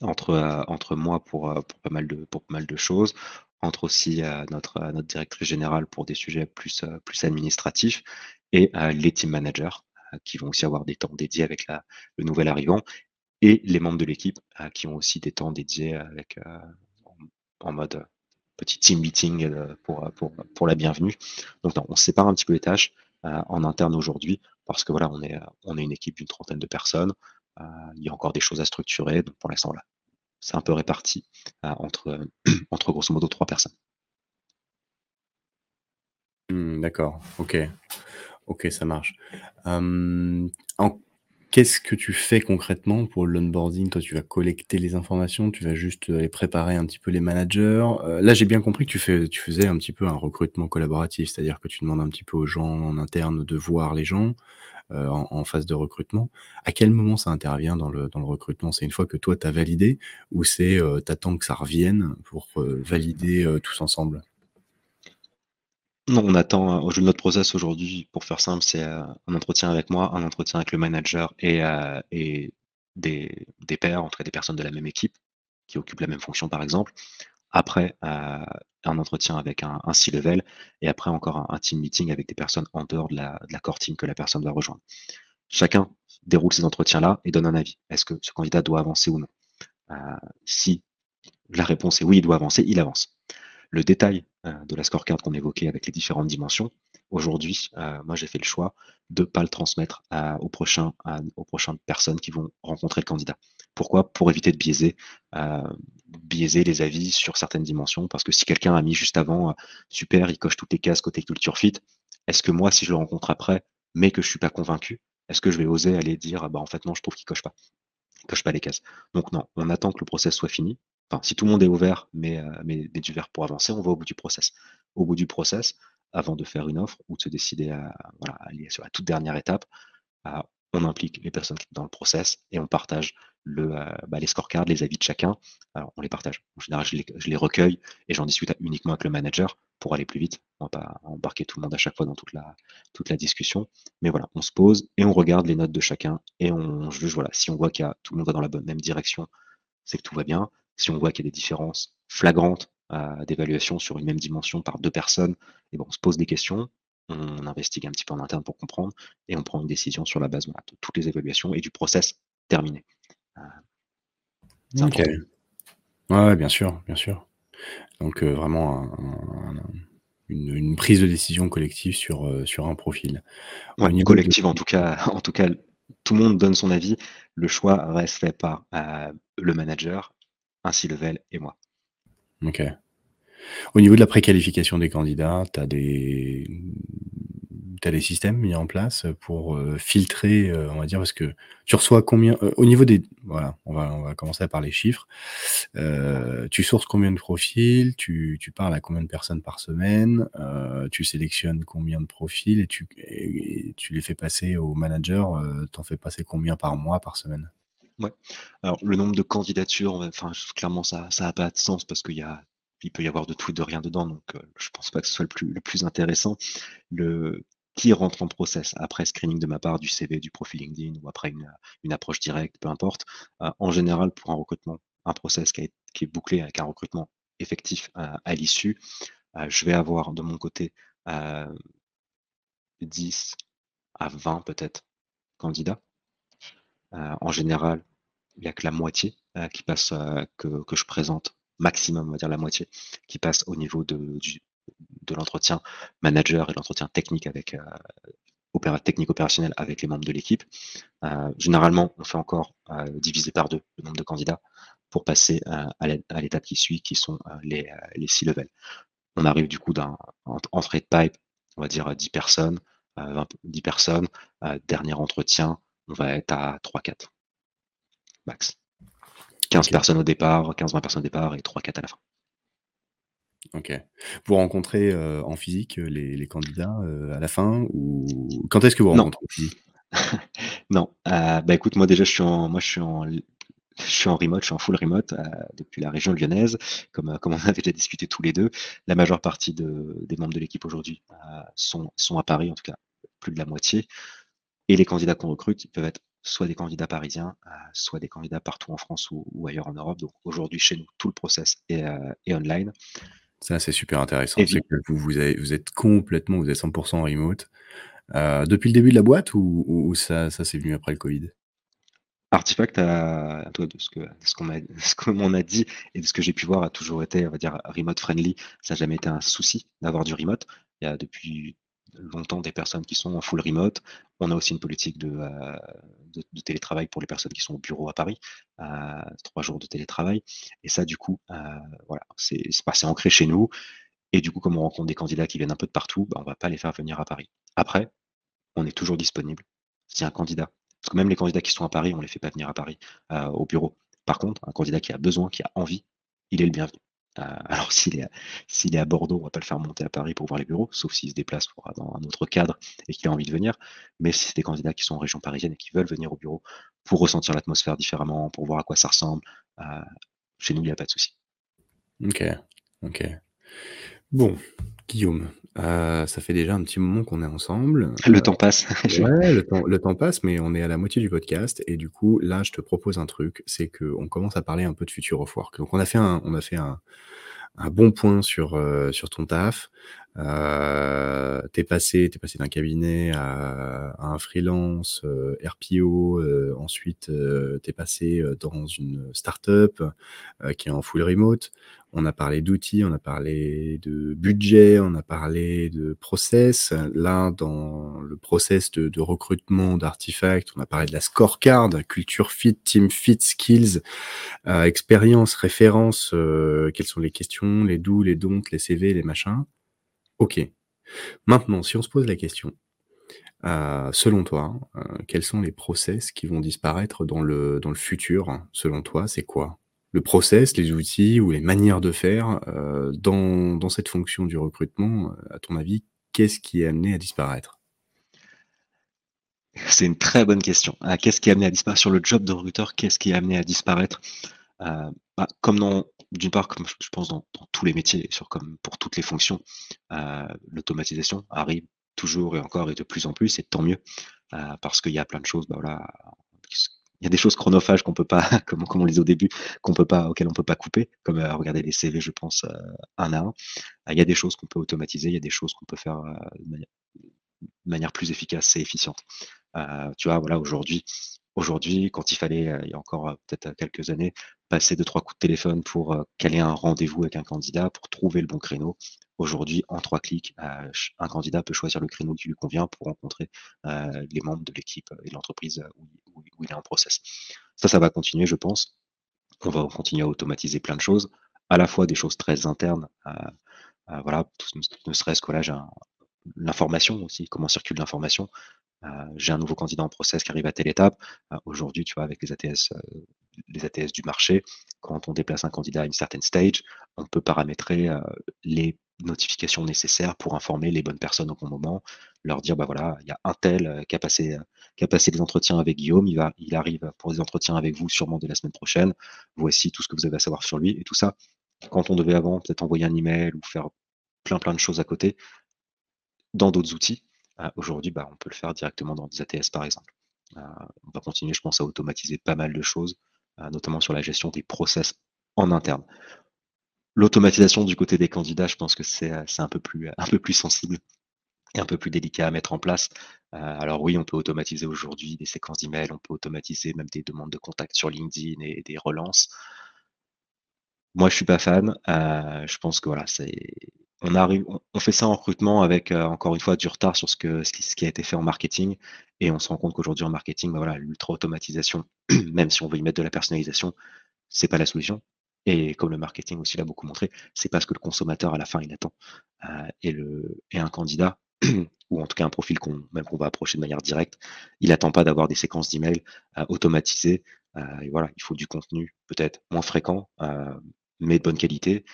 Entre, euh, entre moi pour, euh, pour, pas mal de, pour mal de choses, entre aussi euh, notre, notre directrice générale pour des sujets plus, plus administratifs. Et les team managers qui vont aussi avoir des temps dédiés avec le nouvel arrivant. Et les membres de l'équipe qui ont aussi des temps dédiés avec, en, mode petit team meeting pour, pour, pour la bienvenue. Donc on sépare un petit peu les tâches en interne aujourd'hui parce que voilà, on est, on est une équipe d'une trentaine de personnes. Euh, il y a encore des choses à structurer. Donc pour l'instant, c'est un peu réparti euh, entre, [CLEARS THROAT] entre grosso modo trois personnes. Hmm, d'accord, ok. Ok, ça marche. Qu'est-ce que tu fais concrètement pour l'onboarding? Toi, tu vas collecter les informations, tu vas juste les préparer un petit peu les managers. Euh, là, j'ai bien compris que tu, fais, tu faisais un petit peu un recrutement collaboratif, c'est-à-dire que tu demandes un petit peu aux gens en interne de voir les gens. Euh, en, phase de recrutement. À quel moment ça intervient dans le, recrutement? C'est une fois que toi, tu as validé ou c'est euh, t'attends que ça revienne pour valider tous ensemble? Non, on attend, au jeu de notre process aujourd'hui, pour faire simple, c'est un entretien avec moi, un entretien avec le manager et, et des, pairs, entre des personnes de la même équipe qui occupent la même fonction par exemple. Après, euh, un entretien avec un, C-level et après encore un, team meeting avec des personnes en dehors de la, de core team que la personne va rejoindre. Chacun déroule ces entretiens-là et donne un avis. Est-ce que ce candidat doit avancer ou non? Euh, Si la réponse est oui, il doit avancer, il avance. Le détail euh, de la scorecard qu'on évoquait avec les différentes dimensions, aujourd'hui, euh, moi j'ai fait le choix de ne pas le transmettre aux, prochains, prochaines personnes qui vont rencontrer le candidat. Pourquoi? Pour éviter de biaiser, euh, biaiser les avis sur certaines dimensions. Parce que si quelqu'un a mis juste avant, super, il coche toutes les cases côté culture fit, est-ce que moi, si je le rencontre après, mais que je suis pas convaincu, est-ce que je vais oser aller dire, bah en fait non, je trouve qu'il coche pas, coche pas les cases. Donc non, on attend que le process soit fini. Enfin, si tout le monde est ouvert, mais, mais, mais du vert pour avancer, on va au bout du process. Au bout du process, avant de faire une offre ou de se décider à, voilà, aller sur la toute dernière étape, on implique les personnes qui sont dans le process et on partage euh, bah, les scorecards, les avis de chacun. Alors, on les partage. En général, je les, recueille et j'en discute uniquement avec le manager pour aller plus vite. On va pas embarquer tout le monde à chaque fois dans toute la, toute la discussion. Mais voilà, on se pose et on regarde les notes de chacun et on juge. Voilà, si on voit qu'il y a tout le monde va dans la même direction, c'est que tout va bien. Si on voit qu'il y a des différences flagrantes euh, d'évaluation sur une même dimension par deux personnes, et bon, on se pose des questions, on investigue un petit peu en interne pour comprendre et on prend une décision sur la base de toutes les évaluations et du process terminé. Euh, ok. Ouais, bien sûr, bien sûr. Donc euh, vraiment une, prise de décision collective sur, sur un profil. Ouais, collective en tout cas, en tout cas, tout le monde donne son avis. Le choix reste fait par le manager, un C-level et moi. Ok. Au niveau de la préqualification des candidats, tu as des systèmes mis en place pour euh, filtrer, euh, on va dire, parce que tu reçois combien euh, au niveau des voilà, on va commencer par les chiffres. tu sources combien de profils, tu parles à combien de personnes par semaine, tu sélectionnes combien de profils et tu tu les fais passer au manager, tu en fais passer combien par mois, par semaine? Ouais. Alors le nombre de candidatures, enfin clairement ça ça a pas de sens parce qu'il y a il peut y avoir de tout et de rien dedans, donc euh, je pense pas que ce soit le plus, le plus intéressant. Le, qui rentre en process après screening de ma part du CV, du profil LinkedIn ou après une, une approche directe, peu importe. Euh, en général, pour un recrutement, un process qui, qui est bouclé avec un recrutement effectif euh, à l'issue, je vais avoir de mon côté 10 à 20 peut-être candidats. En général, il n'y a que la moitié qui passe, que, que je présente maximum, on va dire la moitié, qui passe au niveau de, l'entretien manager et l'entretien technique avec euh, technique opérationnel avec les membres de l'équipe. Euh, généralement, on fait encore euh, diviser par deux le nombre de candidats pour passer à l'étape qui suit, qui sont les, six levels. On arrive du coup d'un entrée de pipe, on va dire 10 personnes, 10 personnes. dernier entretien, on va être à 3-4 max. 15 personnes au départ, 15-20 personnes au départ et 3-4 à la fin. Ok. Vous rencontrez en physique les, candidats à la fin ou quand est-ce que vous rencontrez [LAUGHS] Non. bah écoute, moi déjà je suis en, moi je suis en, je suis en remote, je suis en full remote depuis la région lyonnaise, comme, comme on [LAUGHS] avait déjà discuté tous les deux. La majeure partie des membres de l'équipe aujourd'hui sont, sont à Paris, en tout cas plus de la moitié. Et les candidats qu'on recrute, ils peuvent être soit des candidats parisiens, soit des candidats partout en France ou, ailleurs en Europe. Donc aujourd'hui, chez nous, tout le process est, est online. Ça, c'est super intéressant. C'est que vous, vous, vous, êtes complètement, vous êtes 100% remote. Euh, depuis le début de la boîte ou, ou ça, ça c'est venu après le Covid? Artifact, à, toi, de ce que ce qu'on a dit et de ce que j'ai pu voir, a toujours été, on va dire, remote friendly. Ça n'a jamais été un souci d'avoir du remote. Il y a depuis longtemps des personnes qui sont en full remote. On a aussi une politique de, euh, télétravail pour les personnes qui sont au bureau à Paris, euh, trois jours de télétravail. Et ça, du coup, euh, voilà, c'est passé ancré chez nous. Et du coup, comme on rencontre des candidats qui viennent un peu de partout, bah, on va pas les faire venir à Paris. Après, on est toujours disponible. Si un candidat, parce que même les candidats qui sont à Paris, on les fait pas venir à Paris au bureau. Par contre, un candidat qui a besoin, qui a envie, il est le bienvenu. Alors s'il est, à Bordeaux, on va pas le faire monter à Paris pour voir les bureaux, sauf s'il se déplace dans un autre cadre et qu'il a envie de venir. Mais si c'est des candidats qui sont en région parisienne et qui veulent venir au bureau pour ressentir l'atmosphère différemment, pour voir à quoi ça ressemble, euh, chez nous, il n'y a pas de souci. Ok, ok. Bon, Guillaume, euh, ça fait déjà un petit moment qu'on est ensemble. Le temps passe. [LAUGHS] ouais, le temps, le temps, passe, mais on est à la moitié du podcast. Et du coup, là, je te propose un truc, c'est qu'on commence à parler un peu de Future of Work. Donc, on a fait un, on a fait un, un bon point sur, euh, sur ton taf. Euh, t'es passé, t'es passé d'un cabinet à, un freelance, euh, RPO. Euh, ensuite, t'es passé dans une startup qui est en full remote. On a parlé d'outils, on a parlé de budget, on a parlé de process. Là, dans le process de, recrutement d'artefacts, on a parlé de la scorecard, culture fit, team fit, skills, expérience, référence. quelles sont les questions, les do, les don't, les CV, les machins. Ok. Maintenant, si on se pose la question, euh, selon toi, euh, quels sont les process qui vont disparaître dans le, dans le futur Selon toi, c'est quoi? Le process, les outils ou les manières de faire euh, dans, cette fonction du recrutement, à ton avis, qu'est-ce qui est amené à disparaître? C'est une très bonne question. qu'est-ce qui est amené à disparaître? Sur le job de recruteur Qu'est-ce qui est amené à disparaître? Bah, Comme dans d'une part, comme je pense dans, tous les métiers, sur comme pour toutes les fonctions, euh, l'automatisation arrive toujours et encore et de plus en plus, et tant mieux, euh, parce qu'il y a plein de choses, bah voilà, il y a des choses chronophages qu'on peut pas, [LAUGHS] comme, on les au début, qu'on peut pas, auxquelles on peut pas couper, comme euh, regarder les CV, je pense, un à un. il y a des choses qu'on peut automatiser, il y a des choses qu'on peut faire de manière, de, manière, plus efficace et efficiente. tu vois, voilà, aujourd'hui, Aujourd'hui, quand il fallait, euh, il y a encore euh, peut-être euh, quelques années, passer deux, trois coups de téléphone pour caler un rendez-vous avec un candidat, pour trouver le bon créneau. Aujourd'hui, en trois clics, un candidat peut choisir le créneau qui lui convient pour rencontrer les membres de l'équipe et de l'entreprise où, il est en process. Ça, ça va continuer, je pense. On va continuer à automatiser plein de choses, à la fois des choses très internes, voilà, ne serait-ce que là, j'ai l'information aussi, comment circule l'information. Euh, j'ai un nouveau candidat en process qui arrive à telle étape. Euh, aujourd'hui, tu vois, avec les ATS, euh, les ATS du marché, quand on déplace un candidat à une certaine stage, on peut paramétrer les notifications nécessaires pour informer les bonnes personnes au bon moment, leur dire bah voilà, il y a un tel qui a passé qui a passé des entretiens avec Guillaume, il va il arrive pour des entretiens avec vous sûrement dès la semaine prochaine. Voici tout ce que vous avez à savoir sur lui et tout ça. Quand on devait avant peut-être envoyer un email ou faire plein plein de choses à côté dans d'autres outils, ah, aujourd'hui, bah, on peut le faire directement dans des ATS, par exemple. Euh, on va continuer, je pense, à automatiser pas mal de choses, euh, notamment sur la gestion des process en interne. L'automatisation du côté des candidats, je pense que c'est euh, un, peu plus, sensible et un peu plus délicat à mettre en place. alors oui, on peut automatiser aujourd'hui des séquences d'emails, on peut automatiser même des demandes de contact sur LinkedIn et des relances. Moi, je suis pas fan. je pense que voilà, c'est on arrive, on, fait ça en recrutement avec euh, encore une fois du retard sur ce, qui, a été fait en marketing. Et on se rend compte qu'aujourd'hui en marketing, bah voilà, l'ultra-automatisation, [CLEARS THROAT] même si on veut y mettre de la personnalisation, c'est pas la solution. Et comme le marketing aussi l'a beaucoup montré, c'est pas ce que le consommateur à la fin il attend. Euh, et, un candidat, [CLEARS THROAT] ou en tout cas un profil qu'on même qu'on va approcher de manière directe, il n'attend pas d'avoir des séquences d'emails euh, automatisées. Euh, et voilà, il faut du contenu peut-être moins fréquent, mais de bonne qualité.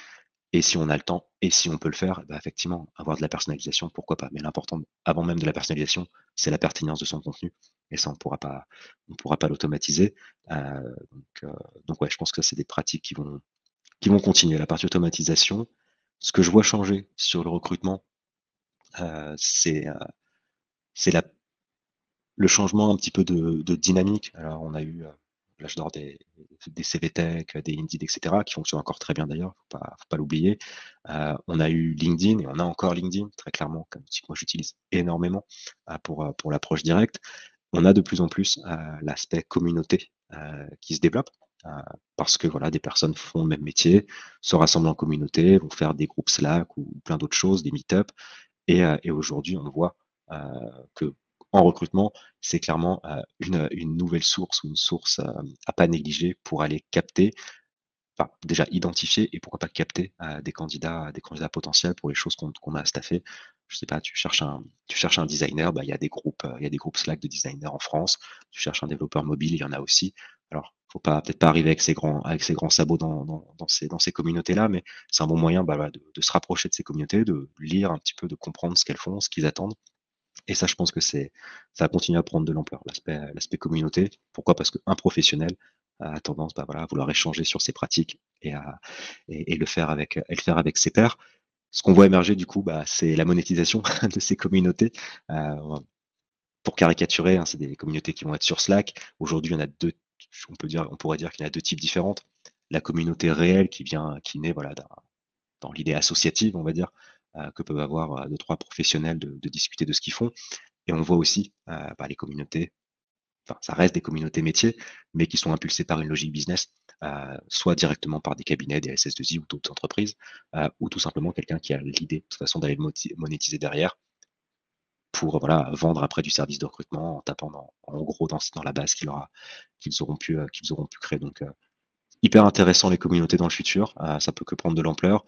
Et si on a le temps et si on peut le faire, bah, effectivement, avoir de la personnalisation, pourquoi pas. Mais l'important, avant même de la personnalisation, c'est la pertinence de son contenu. Et ça, on pourra pas, on pourra pas l'automatiser. donc, donc ouais, je pense que c'est des pratiques qui vont, qui vont continuer. La partie automatisation, ce que je vois changer sur le recrutement, euh, c'est euh, la le changement un petit peu de, dynamique. Alors, on a eu euh, l'âge d'or des, des CVTech, des Indeed, etc., qui fonctionnent encore très bien d'ailleurs, faut pas, faut pas l'oublier. Euh, on a eu LinkedIn et on a encore LinkedIn, très clairement, comme outil que moi j'utilise énormément euh, pour, pour l'approche directe. On a de plus en plus euh, l'aspect communauté qui se développe. parce que voilà, des personnes font le même métier, se rassemblent en communauté, vont faire des groupes Slack ou plein d'autres choses, des meet-up, euh, et, aujourd'hui, on voit euh, que en recrutement, c'est clairement euh, une, nouvelle source ou une source à pas négliger pour aller capter, déjà identifier et pourquoi pas capter des candidats, des candidats potentiels pour les choses qu'on a à staffer. Je sais pas, tu cherches un, tu cherches un designer, bah, il y a des groupes, il y a des groupes Slack de designers en France. Tu cherches un développeur mobile, il y en a aussi. Alors, faut pas peut-être pas arriver avec ses grands avec grands sabots dans, dans, ces dans ces communautés là, mais c'est un bon moyen bah, de, de, se rapprocher de ces communautés, de lire un petit peu, de comprendre ce qu'elles font, ce qu'ils attendent. Et ça, je pense que c'est ça va continuer à prendre de l'ampleur l'aspect l'aspect communauté. Pourquoi? Parce qu'un professionnel a tendance bah, voilà, à vouloir échanger sur ses pratiques et à et le faire avec et le faire avec ses pairs. Ce qu'on voit émerger du coup, bah, c'est la monétisation [LAUGHS] de ces communautés. Euh, pour caricaturer, hein, c'est des communautés qui vont être sur Slack. Aujourd'hui, on a deux on peut dire, on pourrait dire qu'il y en a deux types différentes. La communauté réelle qui vient, qui naît voilà, dans l'idée associative, on va dire, euh, que peuvent avoir euh, deux, trois professionnels de, discuter de ce qu'ils font. Et on voit aussi bah, les communautés, ça reste des communautés métiers, mais qui sont impulsées par une logique business, soit directement par des cabinets, des SS2I ou d'autres entreprises, ou tout simplement quelqu'un qui a l'idée de toute façon d'aller monétiser derrière pour voilà, vendre après du service de recrutement en tapant en gros dans, la base qu'ils auront, pu, euh, créer. Donc, euh, hyper intéressant les communautés dans le futur. Euh, ça peut que prendre de l'ampleur.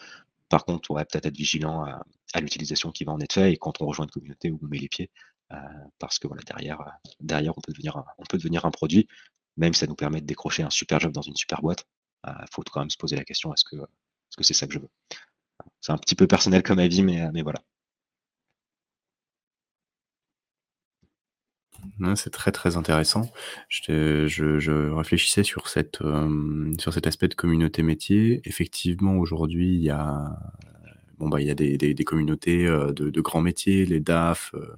Par contre, on va peut-être être vigilant à, l'utilisation qui va en être fait et quand on rejoint une communauté où on met les pieds, parce que voilà, derrière, derrière on, peut devenir un, on peut devenir un produit, même si ça nous permet de décrocher un super job dans une super boîte. Il faut quand même se poser la question est-ce que est-ce que c'est ça que je veux? C'est un petit peu personnel comme avis, mais, mais voilà. c'est très très intéressant. Je, je, réfléchissais sur, cette, euh, sur cet aspect de communauté métier. Effectivement, aujourd'hui, il y a, bon, bah, il y a des, des, communautés euh, de, grands métiers, les DAF, euh,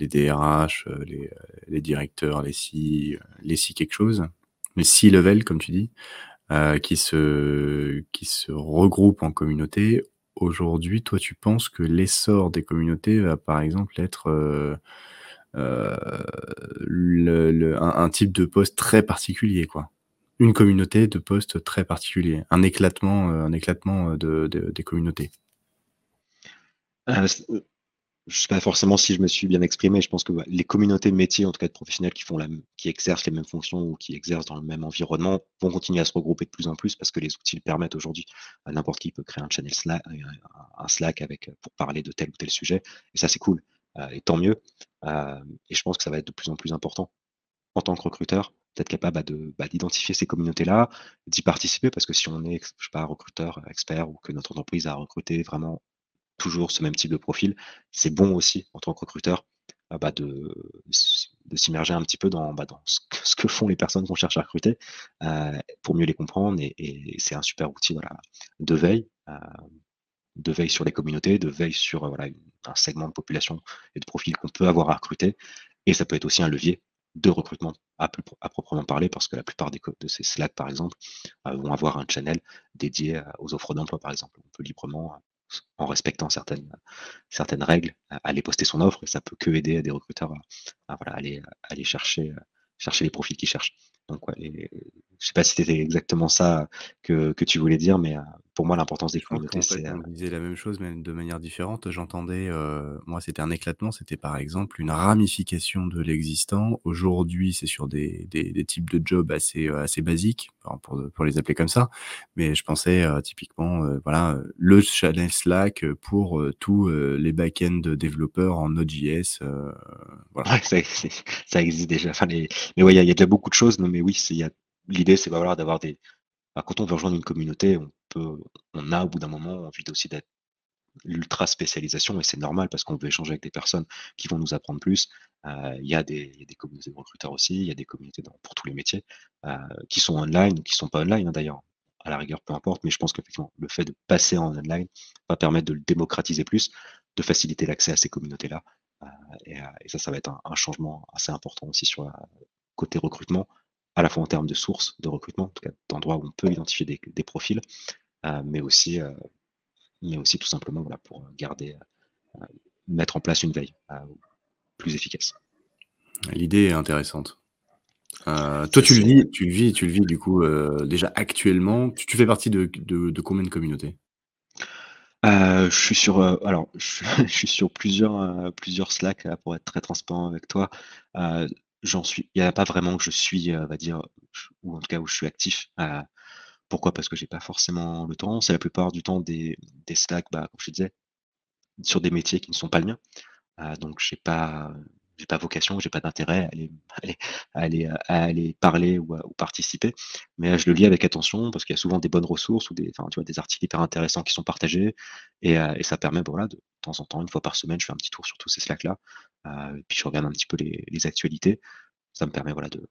les DRH, les, les, directeurs, les si, les si quelque chose, les si level comme tu dis, qui, se, qui se regroupent en communauté. Aujourd'hui, toi, tu penses que l'essor des communautés va par exemple être euh, le, un, type de poste très particulier, quoi. Une communauté de postes très particulier, un éclatement, euh, un éclatement euh, de, des communautés. Je ne sais pas forcément si je me suis bien exprimé. Je pense que les communautés de métiers, en tout cas de professionnels qui font qui exercent les mêmes fonctions ou qui exercent dans le même environnement, vont continuer à se regrouper de plus en plus parce que les outils le permettent aujourd'hui. N'importe qui peut créer un channel Slack, un Slack avec pour parler de tel ou tel sujet, et ça c'est cool. Euh, et tant mieux. Euh, et je pense que ça va être de plus en plus important en tant que recruteur, d'être capable bah, bah, d'identifier ces communautés-là, d'y participer, parce que si on est, je sais pas, recruteur expert ou que notre entreprise a recruté vraiment toujours ce même type de profil, c'est bon aussi en tant que recruteur euh, bah, de, de s'immerger un petit peu dans, bah, ce, que, font les personnes qu'on cherche à recruter euh, pour mieux les comprendre et, c'est un super outil de veille. Euh, de veille sur les communautés, de veille sur un segment de population et de profil qu'on peut avoir à recruter. Et ça peut être aussi un levier de recrutement à, proprement parler, parce que la plupart de ces Slack, par exemple, vont avoir un channel dédié aux offres d'emploi, par exemple. On peut librement, en respectant certaines, certaines règles, aller poster son offre, ça peut que aider des recruteurs à, aller, aller chercher, les profils qu'ils cherchent. Je sais pas si c'était exactement ça que, que tu voulais dire, mais pour moi, l'importance des communautés, c'est. on disait la même chose, mais de manière différente. J'entendais, moi, c'était un éclatement, c'était par exemple une ramification de l'existant. Aujourd'hui, c'est sur des, des, types de jobs assez, assez basiques, pour, pour les appeler comme ça. Mais je pensais typiquement, voilà, le channel Slack pour tous les back-end développeurs en Node.js. voilà. ça, ça, existe déjà. Enfin, les... Mais oui, il y, a déjà beaucoup de choses. Non, mais oui, l'idée, c'est voilà, d'avoir des. Bah, quand on veut rejoindre une communauté, on peut, on a au bout d'un moment envie aussi d'être l'ultra spécialisation et c'est normal parce qu'on veut échanger avec des personnes qui vont nous apprendre plus. Euh, il y, a des communautés de recruteurs aussi, il y a des communautés pour tous les métiers euh, qui sont online ou qui sont pas online hein, d'ailleurs. À la rigueur, peu importe, mais je pense qu'effectivement, le fait de passer en online va permettre de le démocratiser plus, de faciliter l'accès à ces communautés-là. Euh, et, ça, ça va être un, changement assez important aussi sur le côté recrutement, à la fois en termes de sources de recrutement, en tout cas d'endroits où on peut identifier des, profils, mais aussi mais aussi tout simplement voilà, pour garder, mettre en place une veille plus efficace. L'idée est intéressante. toi, tu le vis, tu le vis, tu le vis du coup déjà actuellement. Tu, fais partie de, combien de communautés? Je suis sur, alors, [LAUGHS] je, suis sur plusieurs, plusieurs Slack pour être très transparent avec toi. J'en suis, il n'y a pas vraiment que je suis, on va dire, ou en tout cas où je suis actif. Pourquoi? Parce que j'ai pas forcément le temps. C'est la plupart du temps des, des Slack, bah, comme je disais, sur des métiers qui ne sont pas le mien. Euh, donc j'ai pas j'ai pas vocation, j'ai pas d'intérêt à aller, à aller, à aller, parler ou, participer. Mais je le lis avec attention parce qu'il y a souvent des bonnes ressources ou des, enfin, tu vois, des articles hyper intéressants qui sont partagés. Et, euh, ça permet, voilà, de, temps en temps, une fois par semaine, je fais un petit tour sur tous ces Slack-là. Euh, et puis je regarde un petit peu les, les actualités. Ça me permet voilà, de,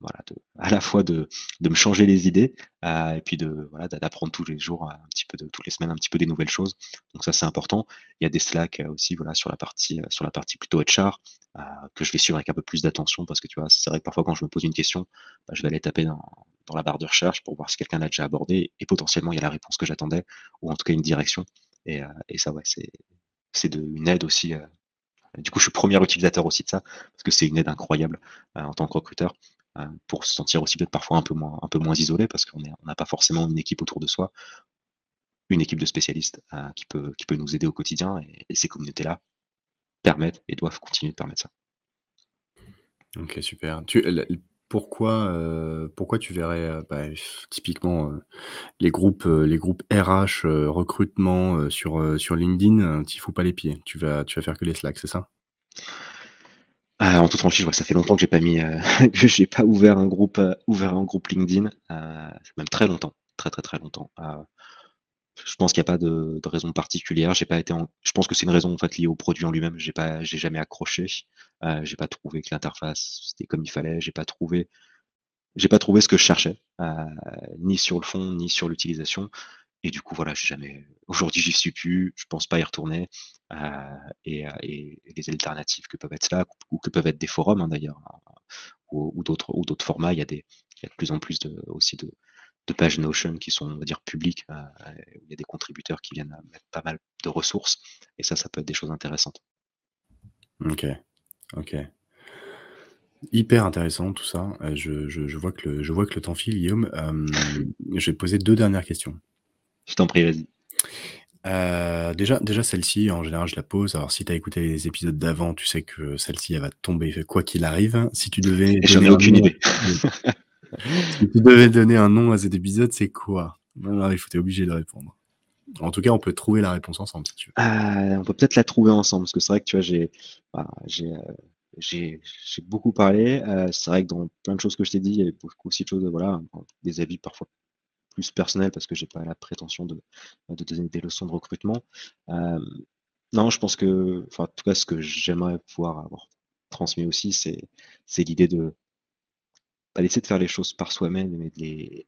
voilà, à la fois de, de, me changer les idées euh, et puis de voilà d'apprendre tous les jours un petit peu de toutes les semaines un petit peu des nouvelles choses. Donc ça c'est important. Il y a des slacks euh, aussi voilà sur la partie euh, sur la partie plutôt HR que je vais suivre avec un peu plus d'attention parce que tu vois c'est vrai que parfois quand je me pose une question bah, je vais aller taper dans, dans la barre de recherche pour voir si quelqu'un l'a déjà abordé et potentiellement il y a la réponse que j'attendais ou en tout cas une direction. Et, et ça ouais c'est c'est une aide aussi du coup, je suis premier utilisateur aussi de ça, parce que c'est une aide incroyable en tant que recruteur. Euh, pour se sentir aussi peut-être parfois un peu moins, isolé parce qu'on n'a pas forcément une équipe autour de soi, une équipe de spécialistes euh, qui, peut, nous aider au quotidien et, ces communautés-là permettent et doivent continuer de permettre ça. Ok, super. Euh, pourquoi tu verrais bah, typiquement les groupes, RH recrutement sur, LinkedIn, tu fous pas les pieds. Tu vas, tu vas faire que les Slack, c'est ça? Ah, en toute franchise, vois, ça fait longtemps que j'ai pas mis, euh, [LAUGHS] que j'ai pas ouvert un groupe, euh, ouvert un groupe LinkedIn, euh, même très longtemps, très très très longtemps. Euh, je pense qu'il n'y a pas de, de raison particulière. J'ai pas été. Je pense que c'est une raison en fait liée au produit en lui-même. J'ai pas, j'ai jamais accroché. Euh, j'ai pas trouvé que l'interface c'était comme il fallait. J'ai pas trouvé, j'ai pas trouvé ce que je cherchais, ni sur le fond, ni sur l'utilisation. Et du coup, voilà, j'ai jamais. Aujourd'hui, j'y suis plus. Je pense pas y retourner. Euh, et, euh, et, les alternatives que peuvent être Slack ou que peuvent être des forums hein, d'ailleurs, ou, d'autres ou d'autres formats. Il y a de plus en plus aussi de, pages Notion qui sont, on va dire, publiques. Euh, il y a des contributeurs qui viennent mettre pas mal de ressources. Et ça, ça peut être des choses intéressantes. Ok, ok. Hyper intéressant tout ça. Je, je, je, vois que le, je temps file, Guillaume. Je vais poser deux dernières questions. Je t'en prie, vas-y. Euh, déjà, déjà celle-ci, en général, je la pose. Alors, si tu as écouté les épisodes d'avant, tu sais que celle-ci, elle va tomber quoi qu'il arrive. Si tu devais. J'en ai aucune idée. si tu devais donner un nom à cet épisode, c'est quoi? Alors, il faut, t'es obligé de répondre. En tout cas, on peut trouver la réponse ensemble si tu veux. Euh, on peut peut-être la trouver ensemble, parce que c'est vrai que tu vois, j'ai, bah, j'ai, euh, j'ai, j'ai beaucoup parlé. Euh, c'est vrai que dans plein de choses que je t'ai dit, il y avait beaucoup aussi de choses, voilà, des avis parfois plus personnel parce que j'ai pas la prétention de, de donner des leçons de recrutement. Non, je pense que, enfin, en tout cas, ce que j'aimerais pouvoir avoir transmis aussi, c'est, l'idée de pas d'essayer de faire les choses par soi-même, mais de les,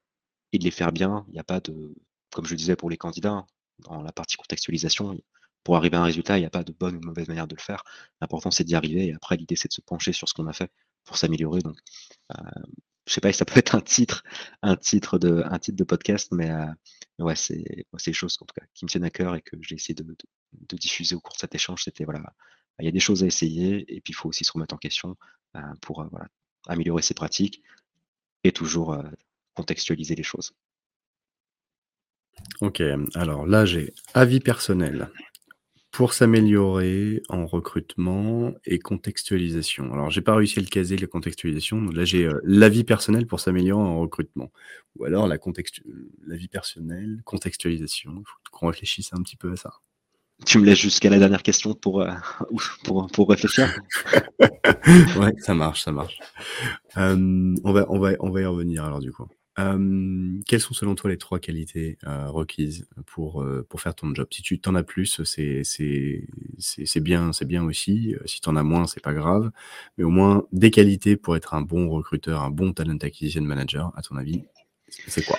et de les faire bien. Il n'y a pas de, comme je disais pour les candidats, dans la partie contextualisation, pour arriver à un résultat, il n'y a pas de bonne ou mauvaise manière de le faire. L'important, c'est d'y arriver. Et après, l'idée, c'est de se pencher sur ce qu'on a fait pour s'améliorer. Donc, je sais pas si ça peut être un titre, un titre de, un titre de podcast, mais, euh, ouais, c'est, des choses en tout cas qui me tiennent à cœur et que j'ai essayé de, diffuser au cours de cet échange. C'était voilà, il y a des choses à essayer et puis il faut aussi se remettre en question euh, pour euh, améliorer ses pratiques et toujours contextualiser les choses. Ok, alors là j'ai avis personnel pour s'améliorer en recrutement et contextualisation. Alors j'ai pas réussi à le caser, la contextualisation, donc là j'ai euh, l'avis personnel pour s'améliorer en recrutement. Ou alors la contextu... l'avis personnel, contextualisation. Il faut qu'on réfléchisse un petit peu à ça. Tu me laisses jusqu'à la dernière question pour, euh, [LAUGHS] pour, pour réfléchir [LAUGHS] Ouais, ça marche, ça marche. Euh, on, va, on, va, on va y revenir alors du coup quelles sont selon toi les trois qualités requises pour, pour faire ton job? Si tu t'en as plus, c'est bien bien aussi. Si tu en as moins, c'est pas grave. Mais au moins des qualités pour être un bon recruteur, un bon talent acquisition manager, à ton avis, c'est quoi?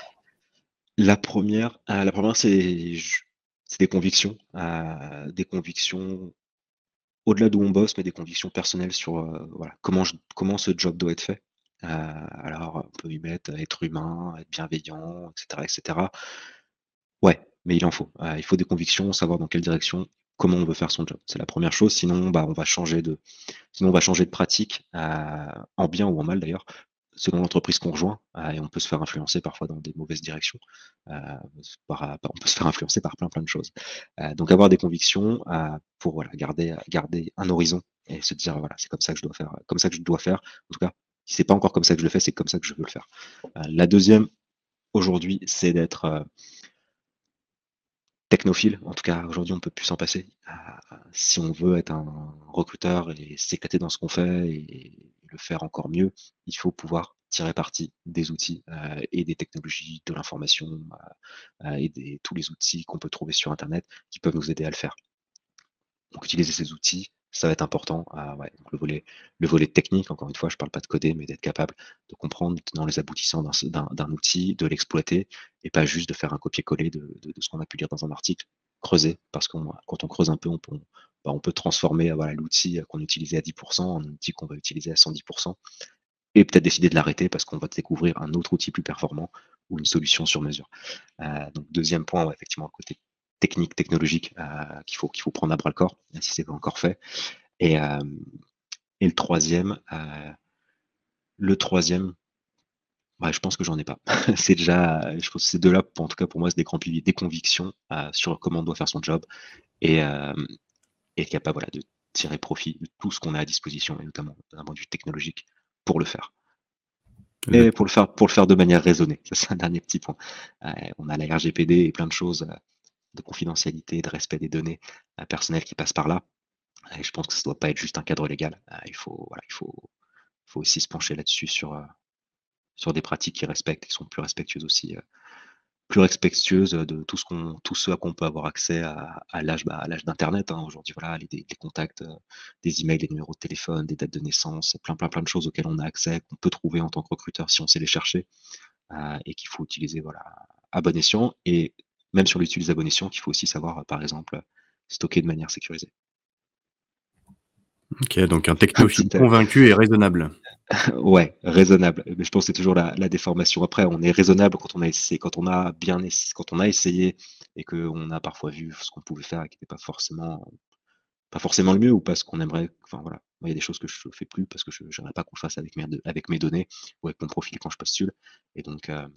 La première, la première c'est des convictions, euh, des convictions au-delà d'où on bosse, mais des convictions personnelles sur, voilà, comment comment ce job doit être fait. Euh, alors, on peut y mettre être humain, être bienveillant, etc., etc. Ouais, mais il en faut. Euh, il faut des convictions, savoir dans quelle direction, comment on veut faire son job. C'est la première chose. Sinon, bah, on va changer de, sinon on va changer de pratique, euh, en bien ou en mal d'ailleurs, selon l'entreprise qu'on rejoint, et on peut se faire influencer parfois dans des mauvaises directions. Par, on peut se faire influencer par plein plein de choses. donc avoir des convictions pour voilà garder garder un horizon et se dire voilà c'est comme ça que je dois faire, comme ça que je dois faire. En tout cas, c'est pas encore comme ça que je le fais, c'est comme ça que je veux le faire. Euh, la deuxième, aujourd'hui, c'est d'être euh, technophile. En tout cas, aujourd'hui, on ne peut plus s'en passer. Euh, si on veut être un recruteur et s'éclater dans ce qu'on fait et le faire encore mieux, il faut pouvoir tirer parti des outils et des technologies de l'information et tous les outils qu'on peut trouver sur Internet qui peuvent nous aider à le faire. Donc utiliser ces outils, ça va être important. Le, volet, le volet technique, encore une fois, je ne parle pas de coder, mais d'être capable de comprendre dans les aboutissants d'un outil, de l'exploiter, et pas juste de faire un copier-coller de, ce qu'on a pu lire dans un article. Creuser, parce que quand on creuse un peu, on peut, bah, transformer voilà, l'outil qu'on utilisait à 10% en outil qu'on va utiliser à 110%, et peut-être décider de l'arrêter parce qu'on va découvrir un autre outil plus performant ou une solution sur mesure. Euh, donc deuxième point, effectivement, le côté technique, technologique euh, qu'il faut, qu'il faut prendre à bras le corps, si c'est pas encore fait. Et, euh, et le troisième, euh, le troisième, bah, je pense que j'en ai pas. [LAUGHS] c'est déjà, je pense que ces deux-là, en tout cas pour moi, c'est des grands piliers, des convictions sur comment on doit faire son job et, être capable voilà, de tirer profit de tout ce qu'on a à disposition, et notamment d'un point de vue technologique, pour le faire. Et pour le faire, pour le faire de manière raisonnée. Ça, c'est un dernier petit point. on a la RGPD et plein de choses de confidentialité, de respect des données euh, personnelles qui passent par là. Je pense que ça ne doit pas être juste un cadre légal. Euh, il faut, voilà, il faut, faut aussi se pencher là-dessus sur, euh, sur des pratiques qui respectent, qui sont plus respectueuses aussi, plus respectueuses de tout ce qu'on, tout ce à quoi on peut avoir accès à, l'âge, bah, à l'âge d'Internet. Hein. Aujourd'hui, voilà, les, les, contacts, des emails, des numéros de téléphone, des dates de naissance, plein, plein, plein de choses auxquelles on a accès, qu'on peut trouver en tant que recruteur si on sait les chercher, et qu'il faut utiliser, voilà, à bon escient. Et même sur l'utilisation qu'il faut aussi savoir, par exemple, stocker de manière sécurisée. Ok, donc un technophile convaincu et raisonnable. [LAUGHS] ouais, raisonnable. Mais je pense que c'est toujours la, déformation. Après, on est raisonnable quand on a essayé, quand on a bien quand on a essayé et qu'on a parfois vu ce qu'on pouvait faire et qui n'était pas forcément pas forcément le mieux ou parce qu'on aimerait. Enfin voilà, il y a des choses que je ne fais plus parce que je n'aimerais pas qu'on fasse avec mes, avec mes données ou avec mon profil quand je postule. Et donc, euh,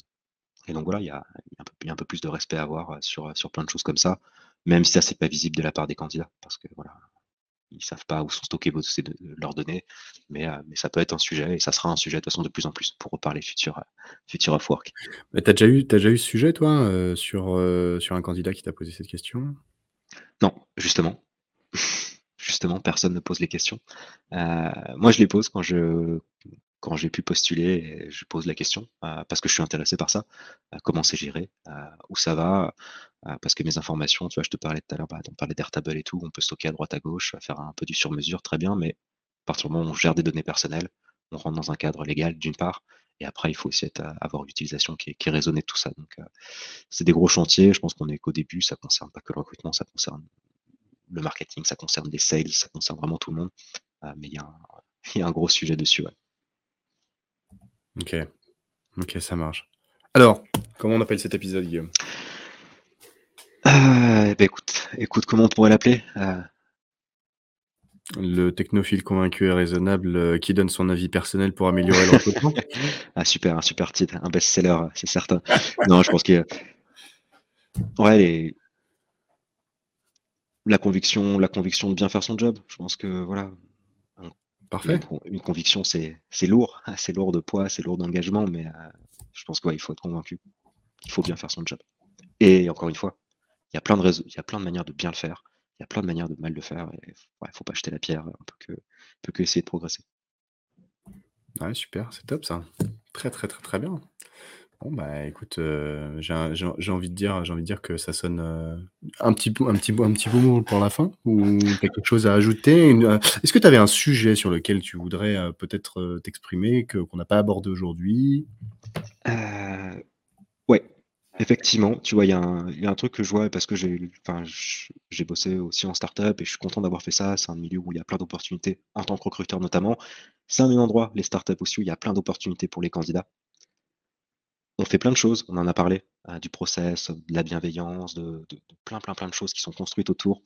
et donc voilà, il y a, un peu, plus de respect à avoir euh, sur, sur plein de choses comme ça, même si ça, c'est pas visible de la part des candidats, parce que voilà, ils savent pas où sont stockées vos, leurs données, mais, euh, mais ça peut être un sujet, et ça sera un sujet de toute façon de plus en plus pour reparler futur, euh, future of work. Tu as, déjà eu, as déjà eu ce sujet, toi, sur, sur un candidat qui t'a posé cette question? Non, justement. [LAUGHS] justement, personne ne pose les questions. moi, je les pose quand je, quand j'ai pu postuler, je pose la question euh, parce que je suis intéressé par ça. Euh, comment c'est géré, euh, où ça va, parce que mes informations, tu vois, je te parlais tout à l'heure, bah, on parlait d'Airtable et tout, on peut stocker à droite à gauche, faire un peu du sur-mesure, très bien, mais à partir du moment où on gère des données personnelles, on rentre dans un cadre légal d'une part, et après il faut aussi avoir une utilisation qui est, qui de tout ça. Donc c'est des gros chantiers. Je pense qu'on est qu'au début, ça concerne pas que le recrutement, ça concerne le marketing, ça concerne les sales, ça concerne vraiment tout le monde. mais il y, [LAUGHS] y, a un gros sujet dessus. Ouais. Ok. Ok, ça marche. Alors, comment on appelle cet épisode, Guillaume? Euh, eh ben écoute, écoute, comment on pourrait l'appeler? Euh, Le technophile convaincu et raisonnable euh, qui donne son avis personnel pour améliorer le recrutement. [LAUGHS] ah super, un super titre, un best-seller, c'est certain. non, je pense que ouais, les... la conviction, la conviction de bien faire son job. Je pense que voilà. Parfait. Une, conviction, c'est lourd, [LAUGHS] c'est lourd de poids, c'est lourd d'engagement, mais euh, je pense qu'il faut être convaincu. Il faut bien faire son job. Et encore une fois, il y a plein de il y a plein de manières de bien le faire. Il y a plein de manières de mal le faire. Il ne faut pas jeter la pierre. On peut que, peut que essayer de progresser. Ouais, super, c'est top ça. Très, très, très, très bien. Bon, bah écoute, euh, j'ai envie de dire, j'ai de dire que ça sonne euh, un petit, un petit, un petit mot pour la fin, ou quelque chose à ajouter. Euh, est-ce que tu avais un sujet sur lequel tu voudrais peut-être t'exprimer que qu'on n'a pas abordé aujourd'hui? Ouais, Effectivement, tu vois, il y, a un truc que je vois parce que j'ai j'ai bossé aussi en startup et je suis content d'avoir fait ça. C'est un milieu où il y a plein d'opportunités en tant que recruteur notamment. C'est un endroit, les startups aussi, où il y a plein d'opportunités pour les candidats. On fait plein de choses, on en a parlé, euh, du process, de la bienveillance, de, plein, plein, plein de choses qui sont construites autour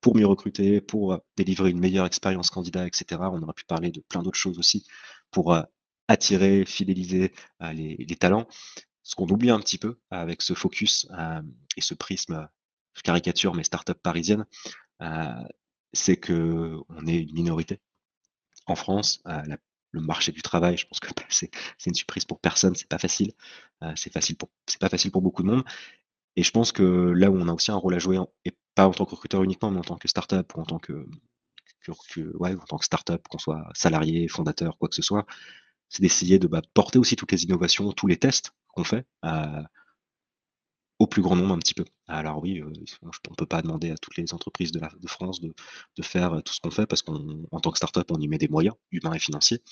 pour mieux recruter, pour euh, délivrer une meilleure expérience candidat, etc. On aurait pu parler de plein d'autres choses aussi pour euh, attirer, fidéliser les talents ce qu'on oublie un petit peu avec ce focus euh, et ce prisme, je caricature mais start-up parisienne, euh, c'est que on est une minorité. En France, euh, le marché du travail, je pense que [LAUGHS] bah, c'est une surprise pour personne, c'est pas facile. c'est facile pour c'est pas facile pour beaucoup de monde. Et je pense que là où on a aussi un rôle à jouer, et pas en tant que recruteur uniquement, mais en tant que start-up ou en tant que, ouais, en tant que start-up, qu'on soit salarié, fondateur, quoi que ce soit, c'est d'essayer de bah, porter aussi toutes les innovations, tous les tests qu'on fait euh, au plus grand nombre un petit peu. Alors oui, euh, on ne peut pas demander à toutes les entreprises de, la, de France de, faire euh, tout ce qu'on fait parce qu'en tant que startup, on y met des moyens humains et financiers.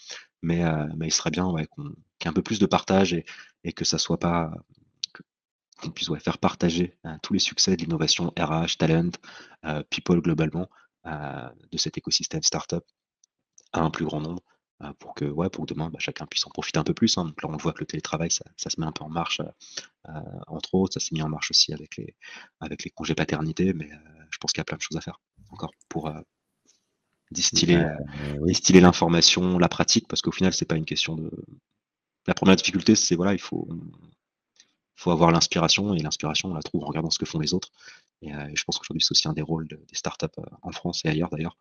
Mais, mais il serait bien ouais, qu'il y ait un peu plus de partage et, que ça soit pas qu'on puisse faire partager tous les succès de l'innovation RH, talent, people globalement de cet écosystème startup à un plus grand nombre euh, pour que, ouais, pour demain, bah, chacun puisse en profiter un peu plus. Hein. Donc là, on voit que le télétravail, ça, se met un peu en marche, euh, euh, entre autres. Ça s'est mis en marche aussi avec les, avec les congés paternité, mais je pense qu'il y a plein de choses à faire encore pour distiller, distiller l'information, la pratique, parce qu'au final, c'est pas une question de. La première difficulté, c'est voilà, il faut, faut avoir l'inspiration, et l'inspiration, on la trouve en regardant ce que font les autres. Et, je pense qu'aujourd'hui, c'est aussi un des rôles des startups en France et ailleurs d'ailleurs,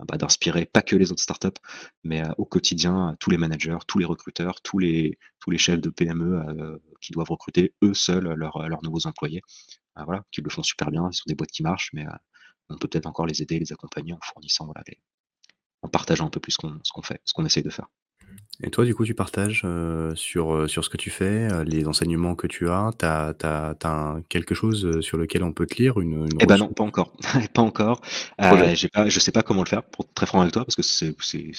bah, d'inspirer pas que les autres startups, mais au quotidien, tous les managers, tous les recruteurs, tous les, tous chefs de PME qui doivent recruter eux seuls leurs, nouveaux employés. Euh, voilà, qui le font super bien, ils sont des boîtes qui marchent, mais on peut peut-être encore les aider, les accompagner en fournissant, voilà, en partageant un peu plus ce qu'on fait, ce qu'on essaye de faire. Et toi, du coup, tu partages euh, sur, euh, sur ce que tu fais, euh, les enseignements que tu as. Tu as, quelque chose sur lequel on peut te lire une, Eh ben non, pas encore. [LAUGHS] pas encore. j'ai pas, je sais pas comment le faire, pour être très franc avec toi, parce que c'est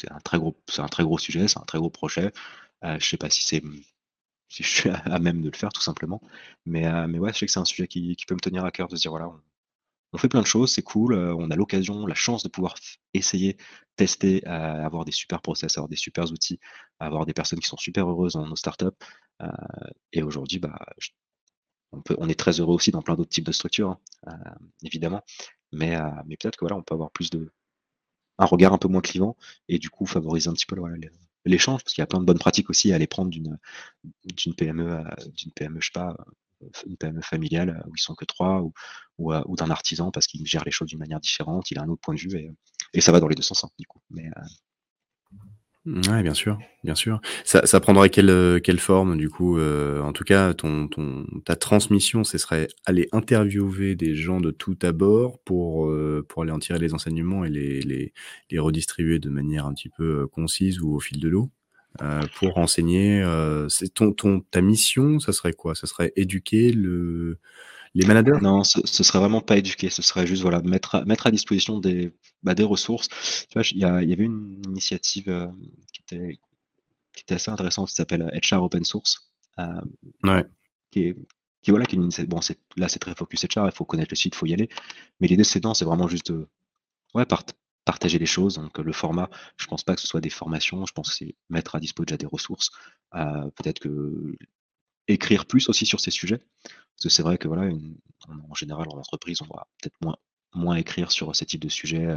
un, très gros, un très gros sujet, c'est un très gros projet. je sais pas si c'est si je suis [LAUGHS] à, même de le faire, tout simplement. Mais, mais ouais, je sais que c'est un sujet qui, qui, peut me tenir à cœur de se dire, voilà, on fait plein de choses, c'est cool. Euh, on a l'occasion, la chance de pouvoir essayer, tester, euh, avoir des super process, avoir des super outils, avoir des personnes qui sont super heureuses dans nos startups. Euh, et aujourd'hui, bah, on, est très heureux aussi dans plein d'autres types de structures, hein, évidemment. Mais, peut-être que voilà, on peut avoir plus de un regard un peu moins clivant et du coup favoriser un petit peu l'échange parce qu'il y a plein de bonnes pratiques aussi à aller prendre d'une PME d'une PME je sais pas une PME familiale où ils sont que trois ou, ou, euh, d'un artisan parce qu'il gère les choses d'une manière différente, il a un autre point de vue et, ça va dans les deux sens hein, du coup. Mais, euh, Ouais, bien sûr, bien sûr. Ça, prendrait quelle, euh, quelle forme, du coup En tout cas, ton, ta transmission, ce serait aller interviewer des gens de tout abord pour, pour aller en tirer les enseignements et les, redistribuer de manière un petit peu concise ou au fil de l'eau? euh, pour enseigner. Euh, c'est ton, ton, ta mission, ça serait quoi? Ça serait éduquer le, les managers? Non, ce, ce, serait vraiment pas éduquer. Ce serait juste voilà mettre à, mettre à disposition des, bah, des ressources. Tu vois, il y, y, avait une initiative euh, qui, était, qui était assez intéressante qui s'appelle HR Open Source. ouais. Qui est, qui voilà qui est bon là c'est très focus HR il faut connaître le site il faut y aller mais l'idée c'est non c'est vraiment juste de, ouais part, partager les choses. Donc le format, je pense pas que ce soit des formations, je pense que c'est mettre à disposition déjà des ressources. Euh, peut-être que écrire plus aussi sur ces sujets. Parce que c'est vrai que voilà, en général en entreprise, on va peut-être moins moins écrire sur ces types de sujets,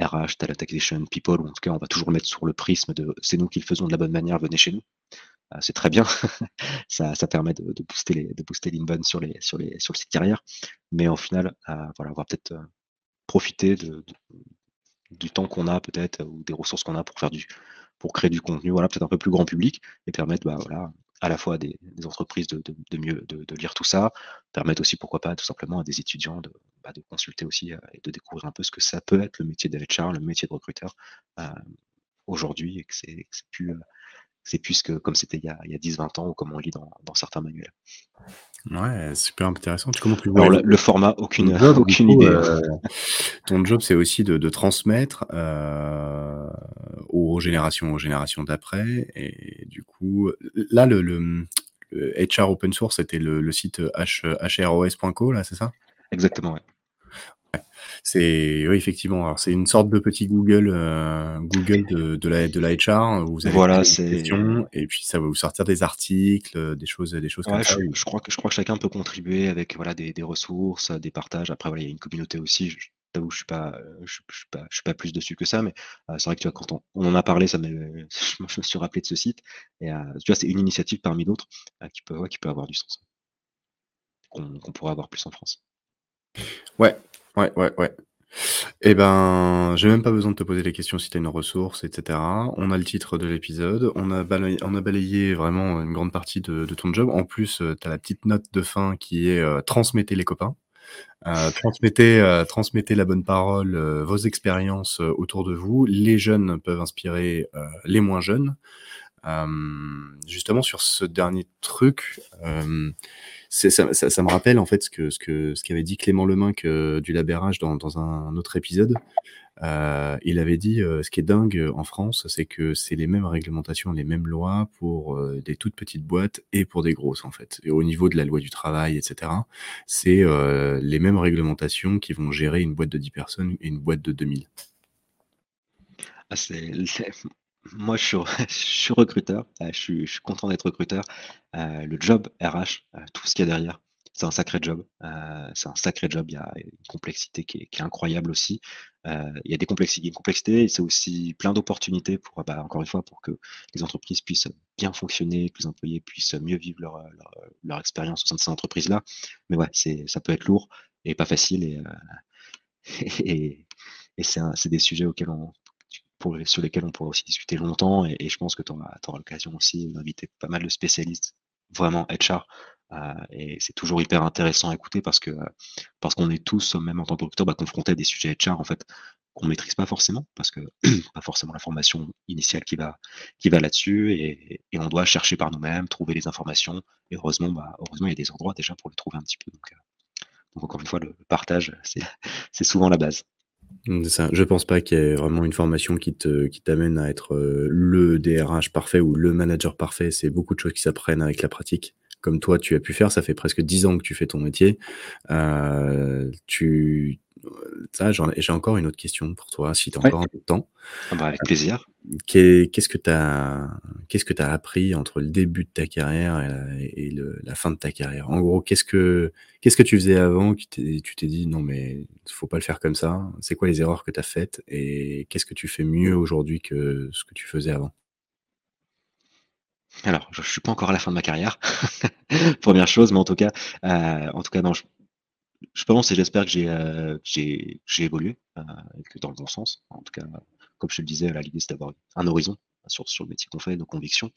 RH, talent acquisition, people, ou en tout cas, on va toujours le mettre sur le prisme de c'est nous qui le faisons de la bonne manière, venez chez nous. c'est très bien, [LAUGHS] ça, permet de, booster de booster l'inbound sur, les, sur, les, sur le site carrière, mais au final, voilà, on va peut-être profiter de, du temps qu'on a peut-être ou des ressources qu'on a pour faire du pour créer du contenu, voilà, peut-être un peu plus grand public et permettre bah, voilà, à la fois des, des entreprises de, mieux de, lire tout ça, permettre aussi pourquoi pas tout simplement à des étudiants de, bah, consulter aussi euh, et de découvrir un peu ce que ça peut être le métier d'HR, le métier de recruteur euh, aujourd'hui et que c'est plus euh, c'est plus que comme c'était il y a, a 10-20 ans ou comme on lit dans, dans certains manuels. Ouais, super intéressant. Tu, comment tu Alors, le, format, aucune, aucune idée. Euh, ton job, c'est aussi de, de transmettre euh, aux générations, aux générations d'après. Et du coup, là, le, le, HR Open Source, c'était le, site hros.co, là, c'est ça? Exactement, ouais. C'est oui, effectivement. c'est une sorte de petit Google, euh, Google de, de, la de la HR. Où vous avez voilà, c'est et puis ça va vous sortir des articles, des choses, des choses comme ça. Je, crois que je crois que chacun peut contribuer avec voilà des, des ressources, des partages. Après voilà, il y a une communauté aussi. Je, t'avoue, je suis pas, je, suis pas, je suis pas plus dessus que ça, mais euh, c'est vrai que tu vois, quand on, on, en a parlé, ça [LAUGHS] je me suis rappelé de ce site. Et euh, tu vois, c'est une initiative parmi d'autres qui peut, ouais, qui peut avoir du sens, qu'on pourrait avoir plus en France. Ouais, Ouais, ouais, ouais. Eh ben, j'ai même pas besoin de te poser les questions si tu as une ressource, etc. On a le titre de l'épisode, on a balayé, vraiment une grande partie de, ton job. En plus, euh, tu as la petite note de fin qui est euh, transmettez les copains. Euh, transmettez, transmettez la bonne parole, vos expériences autour de vous. Les jeunes peuvent inspirer les moins jeunes. justement, sur ce dernier truc, ça, me rappelle en fait ce que ce que ce qu'avait dit Clément Lemain que du labérage dans, un autre épisode. Euh, il avait dit euh, ce qui est dingue en France, c'est que c'est les mêmes réglementations, les mêmes lois pour euh, des toutes petites boîtes et pour des grosses en fait. Et au niveau de la loi du travail, etc., c'est euh, les mêmes réglementations qui vont gérer une boîte de 10 personnes et une boîte de 2000. Ah, c'est moi, [LAUGHS] je suis, recruteur, euh, je suis, content d'être recruteur. Euh, le job RH, euh, tout ce qu'il y a derrière, c'est un sacré job. c'est un sacré job. Il y a une complexité qui est, incroyable aussi. il y a des complexités, une complexité c'est aussi plein d'opportunités pour, bah, encore une fois, pour que les entreprises puissent bien fonctionner, que les employés puissent mieux vivre leur, expérience au sein de ces entreprises-là. Mais ouais, c'est, ça peut être lourd et pas facile et, [LAUGHS] et, c'est des sujets auxquels on, sur lesquels on pourra aussi discuter longtemps. Et, je pense que tu auras, l'occasion aussi d'inviter pas mal de spécialistes, vraiment HR. Euh, et c'est toujours hyper intéressant à écouter parce parce qu'on est tous, même en tant que producteur, bah, confrontés à des sujets HR en fait qu'on maîtrise pas forcément parce que [CLEARS THROAT] pas forcément la formation initiale qui va qui va là-dessus et, on doit chercher par nous-mêmes, trouver les informations. Et heureusement, bah, heureusement il y a des endroits déjà pour les trouver un petit peu. Donc, euh, encore une fois, le partage, [LAUGHS] c'est souvent la base. Ça. Je pense pas qu'il y ait vraiment une formation qui te qui t'amène à être euh, le DRH parfait ou le manager parfait. C'est beaucoup de choses qui s'apprennent avec la pratique. Comme toi, tu as pu faire, ça fait presque dix ans que tu fais ton métier. Euh, tu, ça, j'ai encore une autre question pour toi, si tu as encore un peu de temps. Ah bah, avec plaisir. Qu'est-ce que tu as, qu'est-ce que as appris entre le début de ta carrière et, la, fin de ta carrière? En gros, qu'est-ce que, qu'est-ce que tu faisais avant que tu t'es dit non, mais il faut pas le faire comme ça C'est quoi les erreurs que tu as faites Et qu'est-ce que tu fais mieux aujourd'hui que ce que tu faisais avant? Alors, je, ne suis pas encore à la fin de ma carrière, [LAUGHS] première chose, mais en tout cas, euh, en tout cas, non, je, je pense et j'espère que j'ai euh, évolué euh, que dans le bon sens. En tout cas, comme je le disais, l'idée c'est d'avoir un horizon sur, sur le métier qu'on fait, nos convictions.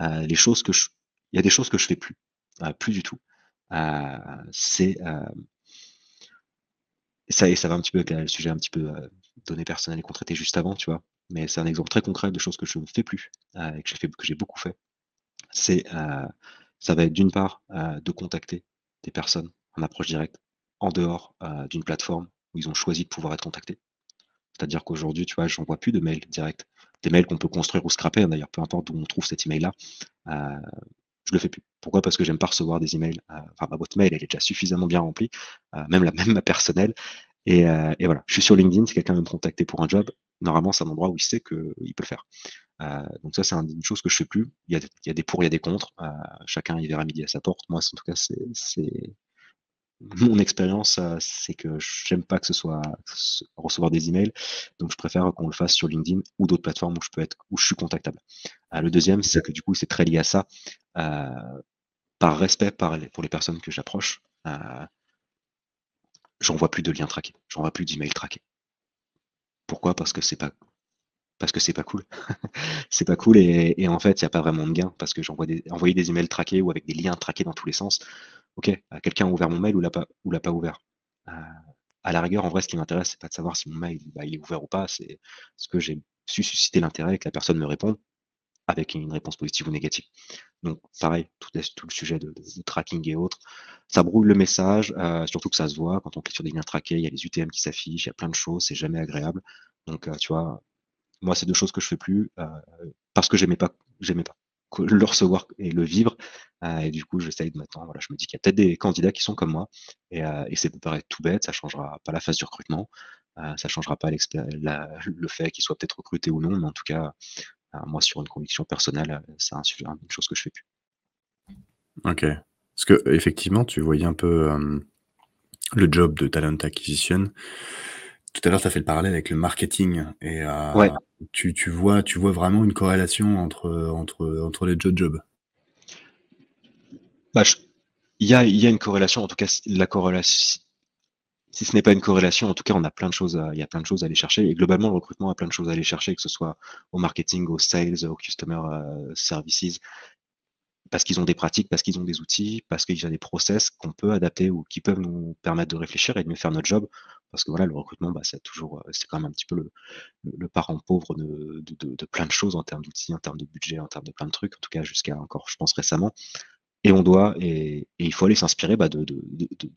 Euh, les choses que je, il y a des choses que je fais plus, euh, plus du tout. Euh, c'est ça et ça va un petit peu avec le sujet un petit peu données personnelles qu'on traitait juste avant, tu vois. Mais c'est un exemple très concret de choses que je ne fais plus et que j'ai fait, que j'ai beaucoup fait. C'est ça va être d'une part de contacter des personnes en approche directe en dehors euh, d'une plateforme où ils ont choisi de pouvoir être contactés. C'est-à-dire qu'aujourd'hui, tu vois, j'envoie plus de mails directs. Des mails qu'on peut construire ou scraper, hein, d'ailleurs, peu importe d'où on trouve cet email-là, euh, je le fais plus. Pourquoi? Parce que j'aime pas recevoir des emails. Euh, enfin, ma boîte mail, elle est déjà suffisamment bien remplie, même la [LAUGHS] même ma personnelle. Et, et, voilà, je suis sur LinkedIn. Si quelqu'un veut me contacter pour un job, normalement, c'est un endroit où il sait qu'il peut le faire. donc ça, c'est une chose que je fais plus. Il y a, il y a des pour, il y a des contre. chacun y verra midi à sa porte. Moi, en tout cas, c'est mon expérience, euh, c'est que j'aime pas que ce soit recevoir des emails, donc je préfère qu'on le fasse sur LinkedIn ou d'autres plateformes où je peux être, où je suis contactable. Euh, le deuxième, c'est que du coup, c'est très lié à ça. par respect par pour les personnes que j'approche, j'envoie plus de liens traqués, j'envoie plus d'emails traqués. Pourquoi? Parce que c'est pas parce que c'est pas cool. [LAUGHS] c'est pas cool et, en fait, il n'y a pas vraiment de gain parce que j'envoie des, envoyer des emails traqués ou avec des liens traqués dans tous les sens. Ok, euh, quelqu'un a ouvert mon mail ou l'a pas, ou l'a pas ouvert? Euh, à la rigueur, en vrai, ce qui m'intéresse, c'est pas de savoir si mon mail bah, il est ouvert ou pas, c'est ce que j'ai su susciter l'intérêt que la personne me répond avec une réponse positive ou négative. Donc, pareil, tout, tout le sujet de, tracking et autres, ça brouille le message, euh, surtout que ça se voit. Quand on clique sur des liens traqués, il y a les UTM qui s'affichent, il y a plein de choses, c'est jamais agréable. Donc, tu vois, moi, c'est deux choses que je fais plus euh, parce que j'aimais pas, j'aimais pas le recevoir et le vivre. Euh, et du coup, j'essaye maintenant, voilà, je me dis qu'il y a peut-être des candidats qui sont comme moi. Et, euh, et c'est paraît tout bête, ça changera pas la phase du recrutement, euh, ça changera pas le fait qu'il soit peut-être recruté ou non, mais en tout cas, moi, sur une conviction personnelle, c'est un, une chose que je fais plus. Ok. Parce que effectivement, tu voyais un peu le job de talent acquisition tout à l'heure, tu as fait le parallèle avec le marketing et euh, tu, tu, vois, tu vois vraiment une corrélation entre, entre, entre les deux jobs. Bah, il, y a, il y a une corrélation, en tout cas, la corrélation, si ce n'est pas une corrélation, en tout cas, on a plein de choses, il y a plein de choses à aller chercher. Et globalement, le recrutement a plein de choses à aller chercher, que ce soit au marketing, au sales, au customer euh, services parce qu'ils ont des pratiques, parce qu'ils ont des outils, parce qu'il y a des process qu'on peut adapter ou qui peuvent nous permettre de réfléchir et de mieux faire notre job. Parce que voilà, le recrutement, bah, c'est toujours, euh, c'est quand même un petit peu le, parent pauvre de, plein de choses en termes d'outils, en termes de budget, en termes de plein de trucs, en tout cas jusqu'à encore, je pense, récemment. Et on doit, et, il faut aller s'inspirer bah, de,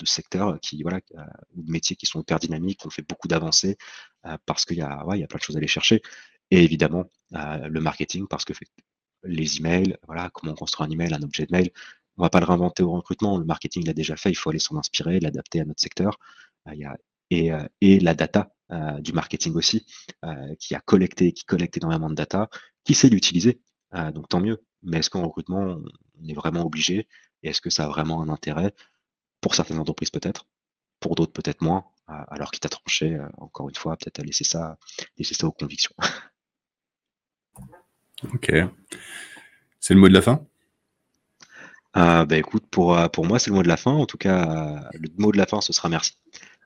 secteurs qui, voilà, euh, ou de métiers qui sont hyper dynamiques, ont fait beaucoup d'avancées, euh, parce qu'il y, a, ouais, y a plein de choses à aller chercher. Et évidemment, le marketing, parce que les emails, voilà, comment on construit un email, un objet de mail. On va pas le réinventer au recrutement, le marketing l'a déjà fait, il faut aller s'en inspirer, l'adapter à notre secteur. Euh, euh, et, la data euh, du marketing aussi, qui a collecté, qui collecte énormément de data, qui sait l'utiliser. donc tant mieux. Mais est-ce qu'en recrutement, on est vraiment obligé? Et est-ce que ça a vraiment un intérêt? Pour certaines entreprises peut-être, pour d'autres peut-être moins. alors quitte à trancher, encore une fois, peut-être à laisser ça, laisser ça aux convictions. [LAUGHS] Ok. C'est le mot de la fin? Euh, bah, écoute, pour, euh, pour moi, c'est le mot de la fin. En tout cas, euh, le mot de la fin, ce sera merci.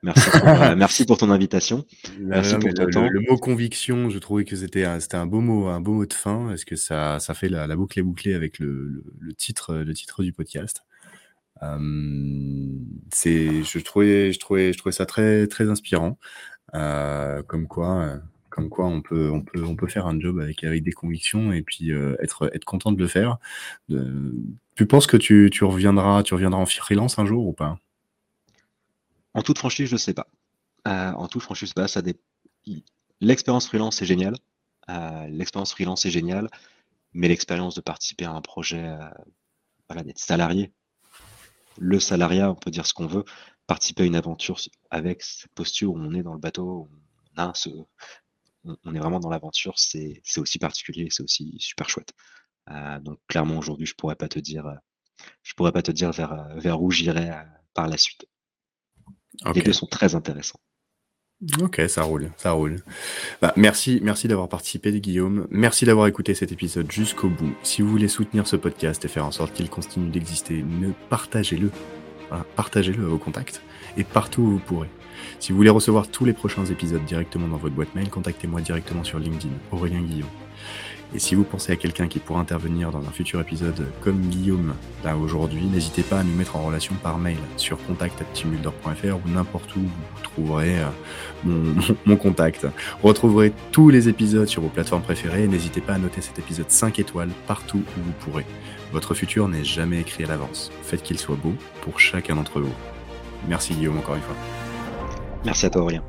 Merci pour, [LAUGHS] merci pour ton invitation. Merci pour ton le, temps. Le, mot conviction, je trouvais que c'était un, un beau mot, un beau mot de fin. Est-ce que ça, ça fait la, la boucle est bouclée avec le, le, titre, le titre du podcast? C'est, je trouvais, je trouvais, je trouvais ça très, très inspirant. comme quoi, comme quoi on peut, on peut, on peut faire un job avec, avec des convictions et puis euh, être, être content de le faire. tu penses que tu, tu, reviendras, tu reviendras en freelance un jour ou pas? En toute franchise, je ne sais pas. Euh, en toute franchise, pas. Ça L'expérience freelance est géniale. Euh, l'expérience freelance est géniale, mais l'expérience de participer à un projet, voilà, d'être salarié, le salariat, on peut dire ce qu'on veut, participer à une aventure avec cette posture où on est dans le bateau, on a ce, on, est vraiment dans l'aventure, c'est aussi particulier, c'est aussi super chouette. Euh, donc clairement aujourd'hui, je pourrais pas te dire, euh, je pourrais pas te dire vers, euh, vers où j'irai par la suite. Les deux sont très intéressants. Ok, ça roule, ça roule. Bah, merci, merci d'avoir participé, Guillaume. Merci d'avoir écouté cet épisode jusqu'au bout. Si vous voulez soutenir ce podcast et faire en sorte qu'il continue d'exister, ne partagez-le. partagez-le à vos contacts et partout où vous pourrez. Si vous voulez recevoir tous les prochains épisodes directement dans votre boîte mail, contactez-moi directement sur LinkedIn, Aurélien Guillaume. Et si vous pensez à quelqu'un qui pourrait intervenir dans un futur épisode comme Guillaume là aujourd'hui, n'hésitez pas à nous mettre en relation par mail sur contact.timulder.fr ou n'importe où vous trouverez euh, mon, [LAUGHS] contact. Vous retrouverez tous les épisodes sur vos plateformes préférées et n'hésitez pas à noter cet épisode 5 étoiles partout où vous pourrez. Votre futur n'est jamais écrit à l'avance. Faites qu'il soit beau pour chacun d'entre vous. Merci Guillaume encore une fois. Merci à toi Aurélien.